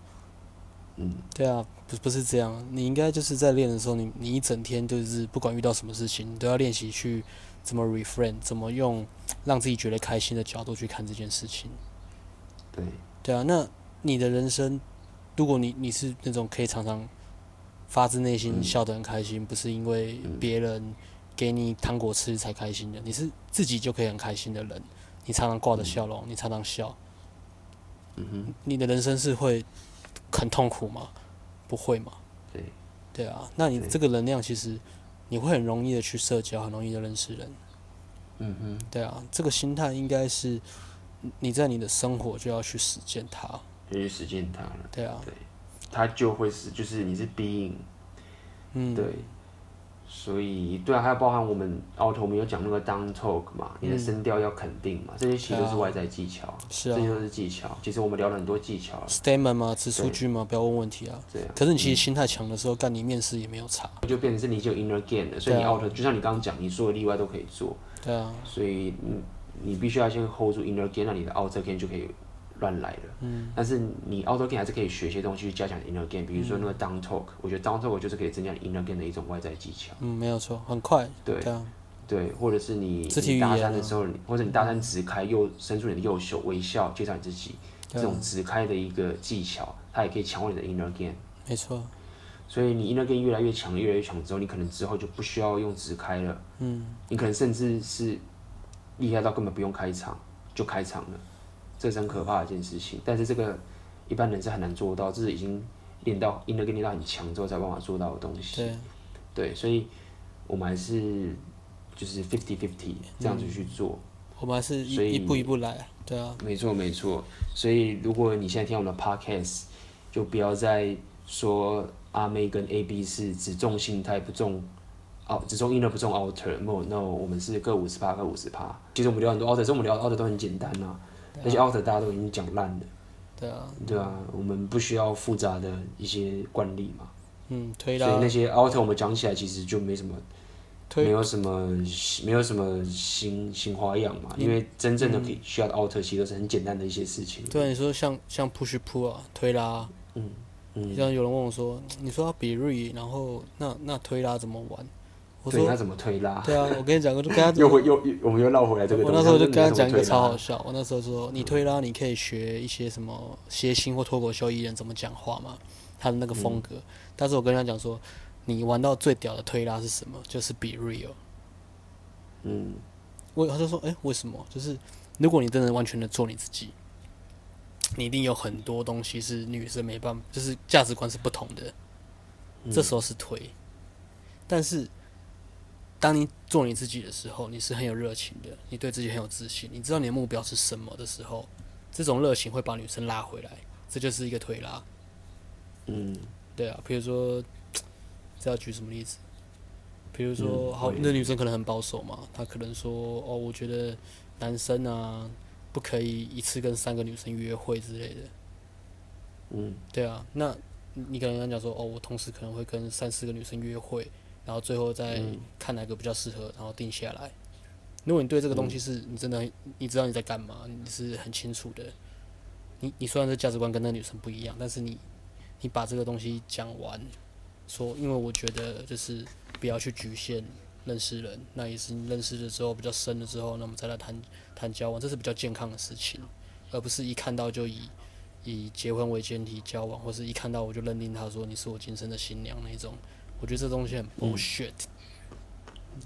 嗯，对啊，不不是这样，你应该就是在练的时候，你你一整天就是不管遇到什么事情，你都要练习去怎么 refrain，怎么用让自己觉得开心的角度去看这件事情。对，对啊，那你的人生，如果你你是那种可以常常。发自内心笑得很开心，不是因为别人给你糖果吃才开心的，你是自己就可以很开心的人。你常常挂着笑容，你常常笑。你的人生是会很痛苦吗？不会吗？对，对啊。那你这个能量其实你会很容易的去社交，很容易的认识人。嗯哼，对啊。这个心态应该是你在你的生活就要去实践它，去实践它了。对啊。对它就会是，就是你是 being，嗯，对，所以对啊，还有包含我们 alto 我们有讲那个 down talk 嘛，你的声调要肯定嘛，嗯、这些其实都是外在技巧，是啊，这些都是技巧。其实我们聊了很多技巧，statement 嘛，词出句嘛，不要问问题啊。对啊。可是你其实心态强的时候，干、嗯、你面试也没有差，就变成是你就 inner gain 了，所以你 alto、啊、就像你刚刚讲，你所有例外都可以做。对啊。所以你你必须要先 hold 住 inner game，那你的 outer gain 就可以。乱来的，嗯，但是你 outer game 还是可以学一些东西去加强 inner game，比如说那个 down talk，、嗯、我觉得 down talk 就是可以增加 inner game 的一种外在技巧。嗯，没有错，很快。对，对，对，或者是你大三的时候，或者你大三直开右伸出你的右手微笑介绍你自己，这种直开的一个技巧，它也可以强化你的 inner game。没错。所以你 inner game 越来越强，越来越强之后，你可能之后就不需要用直开了。嗯。你可能甚至是厉害到根本不用开场就开场了。这是很可怕的一件事情，但是这个一般人是很难做到，这是已经练到 inner game 练到很强之后才办法做到的东西。对，对，所以我们还是就是 fifty fifty 这样子去做。嗯、我们还是一一步一步来，对啊。没错没错，所以如果你现在听我们的 podcast，就不要再说阿妹跟 AB 是只重心态不重，哦，只重 inner 不重 outer。No no，我们是各五十趴各五十趴。其实我们聊很多 outer，所以我们聊 outer 都很简单啊。那些 outer 大家都已经讲烂了，对啊，对啊，我们不需要复杂的一些惯例嘛，嗯，推拉，所以那些 outer 我们讲起来其实就没什么，没有什么，没有什么新新花样嘛，因为真正的可以需要的 outer 其实都是很简单的一些事情。对，你说像像 push pull 啊，推拉，嗯嗯，像有人问我说，你说要比 re，然后那那推拉怎么玩？我说对他怎么推拉？对啊，我跟你讲，我就跟他 又回又又我们又绕回来这个。我那时候就跟他讲一个超好笑。我那时候说，你推拉你可以学一些什么谐星或脱口秀艺人怎么讲话嘛，他的那个风格。嗯、但是我跟他讲说，你玩到最屌的推拉是什么？就是 be real。嗯。我他就说，哎、欸，为什么？就是如果你真的完全的做你自己，你一定有很多东西是女生没办法，就是价值观是不同的。这时候是推，但是。当你做你自己的时候，你是很有热情的，你对自己很有自信，你知道你的目标是什么的时候，这种热情会把女生拉回来，这就是一个推拉。嗯，对啊，比如说，这要举什么例子？比如说，嗯、好，那女生可能很保守嘛，她可能说，哦，我觉得男生啊，不可以一次跟三个女生约会之类的。嗯，对啊，那你可能跟她讲说，哦，我同时可能会跟三四个女生约会。然后最后再看哪个比较适合，然后定下来。如果你对这个东西是你真的你知道你在干嘛，你是很清楚的。你你虽然是价值观跟那女生不一样，但是你你把这个东西讲完，说因为我觉得就是不要去局限认识人，那也是你认识了之后比较深了之后，那我们再来谈谈交往，这是比较健康的事情，而不是一看到就以以结婚为前提交往，或是一看到我就认定他说你是我今生的新娘那种。我觉得这东西很 bullshit。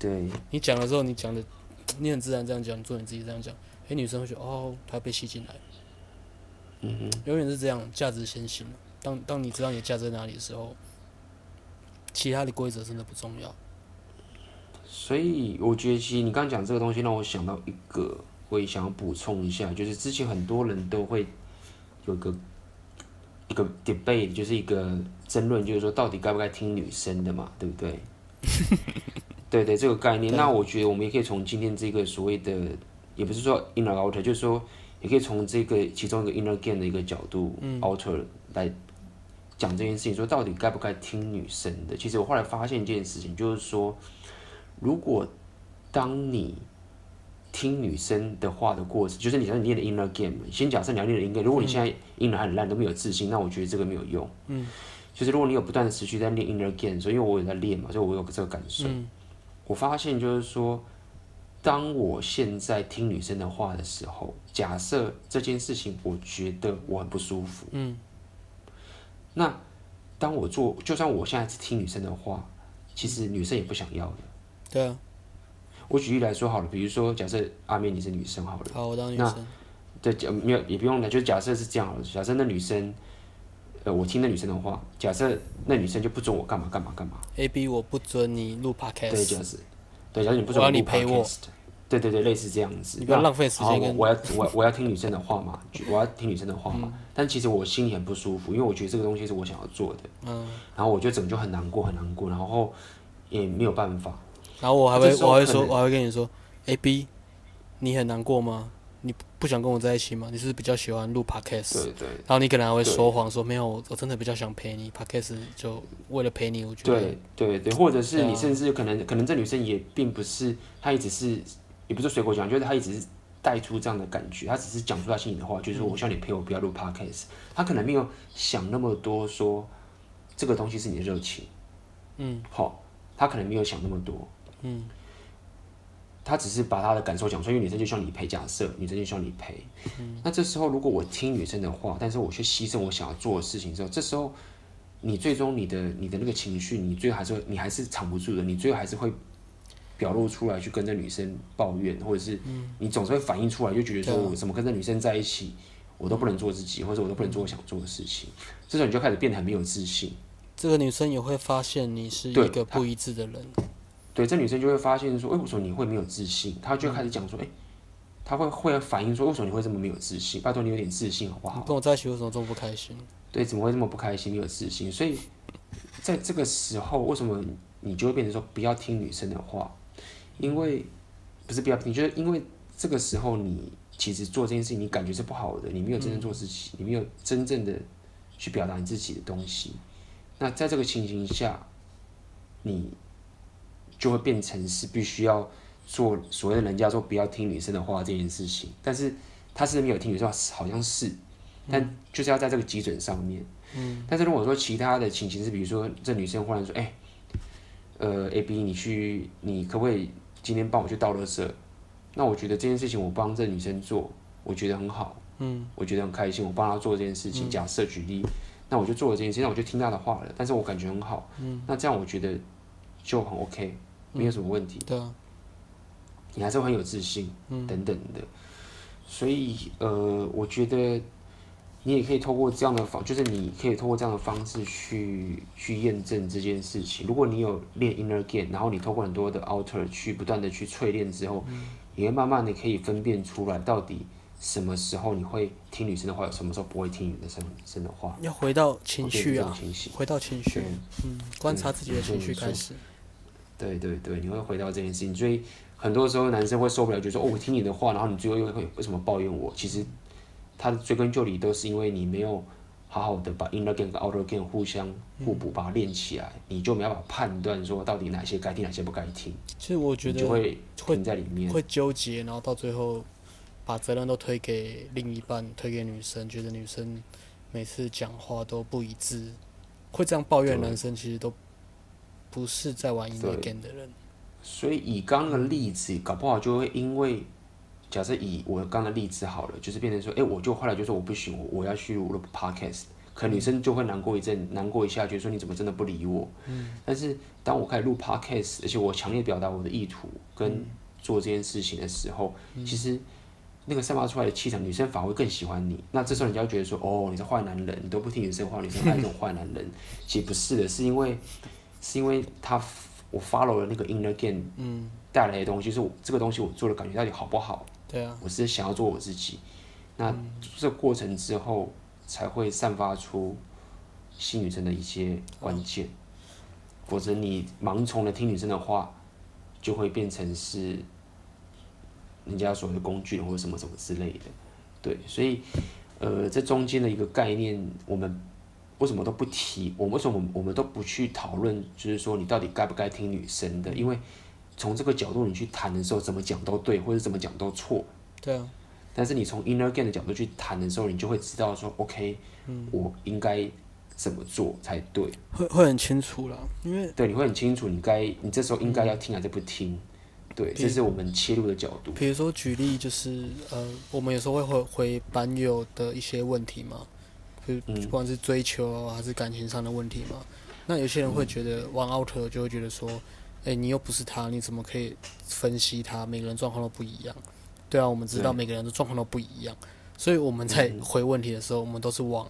对。你讲的时候，你讲的，你很自然这样讲，你做你自己这样讲，哎，女生会觉得哦，她被吸进来。嗯哼。永远是这样，价值先行。当当你知道你的价值在哪里的时候，其他的规则真的不重要。所以我觉得，其实你刚刚讲这个东西，让我想到一个，我也想要补充一下，就是之前很多人都会有一个。一个 debate 就是一个争论，就是说到底该不该听女生的嘛，对不对？对对，这个概念。那我觉得我们也可以从今天这个所谓的，也不是说 inner outer，就是说也可以从这个其中一个 inner game 的一个角度、嗯、outer 来讲这件事情，说到底该不该听女生的。其实我后来发现一件事情，就是说，如果当你听女生的话的过程，就是你像你练的 inner game。先假设你要练的 inner game，如果你现在 inner 很烂，都没有自信，那我觉得这个没有用。嗯，就是如果你有不断的持续在练 inner game，所以因为我有在练嘛，所以我有这个感受。嗯，我发现就是说，当我现在听女生的话的时候，假设这件事情我觉得我很不舒服。嗯，那当我做，就算我现在是听女生的话，其实女生也不想要的。对啊。我举例来说好了，比如说假设阿妹你是女生好了，好，我当女生。对，没有也不用了，就假设是这样好了。假设那女生，呃，我听那女生的话，假设那女生就不准我干嘛干嘛干嘛。A B 我不准你录 podcast。对，假设，对，假设你不准我录 podcast。对对对，类似这样子。你不要浪费时间跟。我要我我要听女生的话嘛，我要听女生的话嘛。嗯、但其实我心里很不舒服，因为我觉得这个东西是我想要做的。嗯。然后我就整个就很难过，很难过，然后。也没有办法。然后我还会我还会说，我还会跟你说，，A B，你很难过吗？你不想跟我在一起吗？你是比较喜欢录 podcast？对对。然后你可能还会说谎说没有，我真的比较想陪你 podcast，就为了陪你，我觉得。对对对，或者是你甚至可能可能这女生也并不是，她一直是也不是随口讲，就是她一直是带出这样的感觉，她只是讲出她心里的话，就是说我希望你陪我，不要录 podcast。她可能没有想那么多，说这个东西是你的热情。嗯。好，她可能没有想那么多。嗯。他只是把他的感受讲出来，因为女生就需要你陪。假设女生就需要你陪，嗯、那这时候如果我听女生的话，但是我却牺牲我想要做的事情之后，这时候你最终你的你的那个情绪，你最后还是会你还是藏不住的，你最后还是会表露出来去跟这女生抱怨，或者是你总是会反映出来，就觉得说我怎么跟这女生在一起，我都不能做自己，或者我都不能做我想做的事情，这时候你就开始变得很没有自信。这个女生也会发现你是一个不一致的人。对，这女生就会发现说，哎，为什么你会没有自信？她就开始讲说，哎，她会会反映说，为什么你会这么没有自信？拜托你有点自信好不好？跟我在一起为什么这么不开心？对，怎么会这么不开心？没有自信？所以，在这个时候，为什么你就会变成说不要听女生的话？因为不是不要听，就是因为这个时候你其实做这件事情，你感觉是不好的，你没有真正做自己，嗯、你没有真正的去表达你自己的东西。那在这个情形下，你。就会变成是必须要做所谓的人家说不要听女生的话这件事情，但是他是没有听女生话，好像是，但就是要在这个基准上面。嗯。但是如果说其他的情形是，比如说这女生忽然说，哎、欸，呃，A B，你去，你可不可以今天帮我去倒垃圾？那我觉得这件事情我帮这女生做，我觉得很好。嗯。我觉得很开心，我帮她做这件事情。假设举例，那我就做了这件事情，那我就听她的话了。但是我感觉很好。嗯。那这样我觉得就很 OK。没有什么问题，对啊，你还是会很有自信，嗯，等等的，所以呃，我觉得你也可以透过这样的方，就是你可以透过这样的方式去去验证这件事情。如果你有练 inner game，然后你透过很多的 outer 去不断的去淬炼之后，嗯，你会慢慢的可以分辨出来，到底什么时候你会听女生的话，什么时候不会听女生女生的话。要回到情绪啊，回到情绪，嗯，观察自己的情绪开始。对对对，你会回到这件事情，所以很多时候男生会受不了，就说哦，我听你的话，然后你最后又会为什么抱怨我？其实他的追根究底都是因为你没有好好的把 inner game 跟 outer game 互相互补，把它练起来，你就没办法判断说到底哪些该听，哪些不该听。其实我觉得就会会在里面会纠结，然后到最后把责任都推给另一半，推给女生，觉得女生每次讲话都不一致，会这样抱怨男生其实都。不是在玩 inner game 的人，所以以刚刚的例子，搞不好就会因为，假设以我刚刚的例子好了，就是变成说，哎、欸，我就后来就说我不行，我我要去录 podcast，可女生就会难过一阵，难过一下，觉得说你怎么真的不理我？嗯。但是当我开始录 podcast，而且我强烈表达我的意图跟做这件事情的时候，嗯、其实那个散发出来的气场，女生反而会更喜欢你。那这时候人家会觉得说，哦，你是坏男人，你都不听女生话，女生爱这种坏男人。其实不是的，是因为。是因为他我 follow 了那个 inner game 带来的东西，就是我这个东西我做的感觉到底好不好？对啊，我是想要做我自己。那这过程之后才会散发出新女生的一些关键，否则你盲从的听女生的话，就会变成是人家所谓的工具或者什么什么之类的。对，所以呃，这中间的一个概念，我们。为什么都不提？我们为什么我们都不去讨论？就是说，你到底该不该听女生的？因为从这个角度你去谈的时候，怎么讲都对，或者怎么讲都错。对啊。但是你从 inner game 的角度去谈的时候，你就会知道说，OK，嗯，我应该怎么做才对？会会很清楚了，因为对，你会很清楚，你该你这时候应该要听还是不听？嗯、对，这是我们切入的角度。比如说举例，就是呃，我们有时候会回回版友的一些问题嘛。就不管是追求还是感情上的问题嘛，那有些人会觉得玩 outer 就会觉得说，哎，你又不是他，你怎么可以分析他？每个人状况都不一样。对啊，我们知道每个人的状况都不一样，所以我们在回问题的时候，我们都是往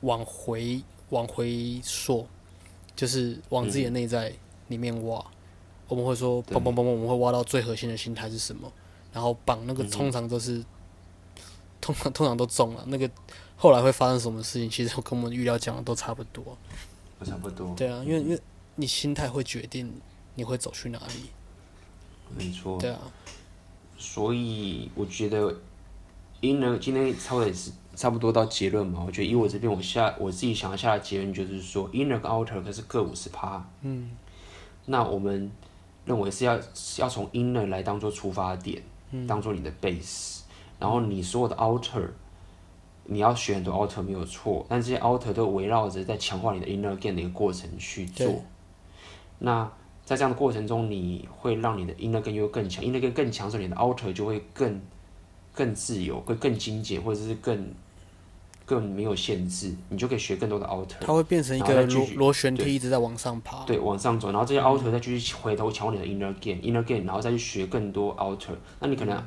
往回往回说，就是往自己的内在里面挖。我们会说，嘣嘣嘣嘣，我们会挖到最核心的心态是什么，然后绑那个通常都是通常通常都中了那个。后来会发生什么事情？其实跟我们预料讲的都差不多。差不多。对啊，因为因为你心态会决定你会走去哪里。没错。对啊。所以我觉得，inner 今天差不多也是差不多到结论嘛。我觉得以我这边，我下我自己想要下的结论就是说，inner 跟 outer 可是各五十趴。嗯。那我们认为是要要从 inner 来当做出发点，嗯、当做你的 base，然后你所有的 outer，你要学很多 outer 没有错，但这些 outer 都围绕着在强化你的 inner game 的一个过程去做。那在这样的过程中，你会让你的 inner game 又更强，inner game 更强时，你的 outer 就会更更自由，会更精简，或者是更更没有限制，你就可以学更多的 outer。它会变成一个螺螺旋梯，一直在往上爬。对，往上走，然后这些 outer 再继续回头强化你的 inner game，inner game，然后再去学更多 outer。那你可能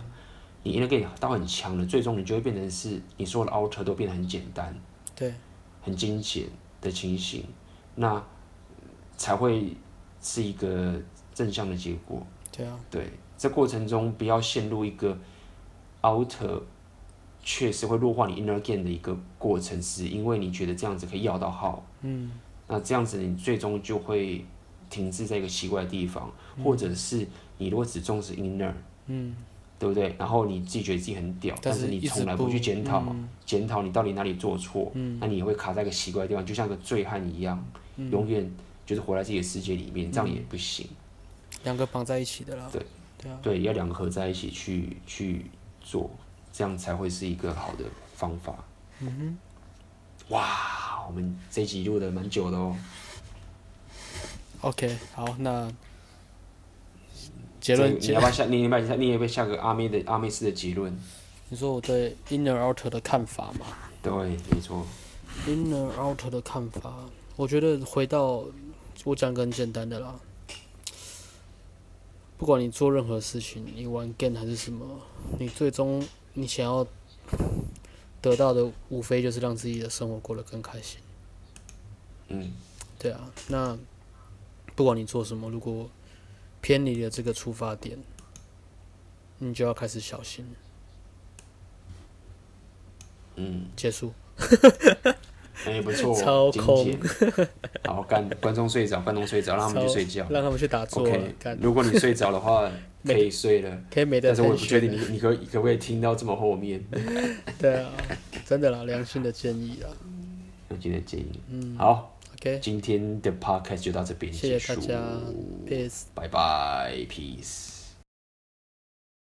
你 inner game 到很强了，最终你就会变成是你所有的 outer 都变得很简单，对，很精简的情形，那才会。是一个正向的结果。对啊。对，这过程中不要陷入一个 outer 确实会弱化你 inner game 的一个过程，是因为你觉得这样子可以要到号。嗯。那这样子你最终就会停滞在一个奇怪的地方，嗯、或者是你如果只重视 inner，嗯，对不对？然后你自己觉得自己很屌，但是你从来不去检讨，检讨、嗯、你到底哪里做错，嗯，那你也会卡在一个奇怪的地方，就像个醉汉一样，嗯、永远。就是活在自己的世界里面，这样也不行。两个绑在一起的啦。对，对啊，对，要两个合在一起去去做，这样才会是一个好的方法。嗯哼。哇，我们这一集录的蛮久的哦。OK，好，那结论，你要不要下？你要不要？你也会下个阿妹的阿妹式的结论？你说我对 inner outer 的看法吗？对，没错。inner outer 的看法，我觉得回到。我讲个很简单的啦，不管你做任何事情，你玩 game 还是什么，你最终你想要得到的，无非就是让自己的生活过得更开心。嗯，对啊，那不管你做什么，如果偏离了这个出发点，你就要开始小心。嗯，结束。哎、欸，不错，超空。好，干，观众睡着，观众睡着，让他们去睡觉，让他们去打坐。OK，如果你睡着的话，可以睡了。可以没得。但是我不确定你，你可可不可以听到这么后面？对啊，真的啦，良心的建议啊。良心的建议。嗯。好，OK，今天的 Podcast 就到这边结束。谢谢大家，Peace，拜拜，Peace。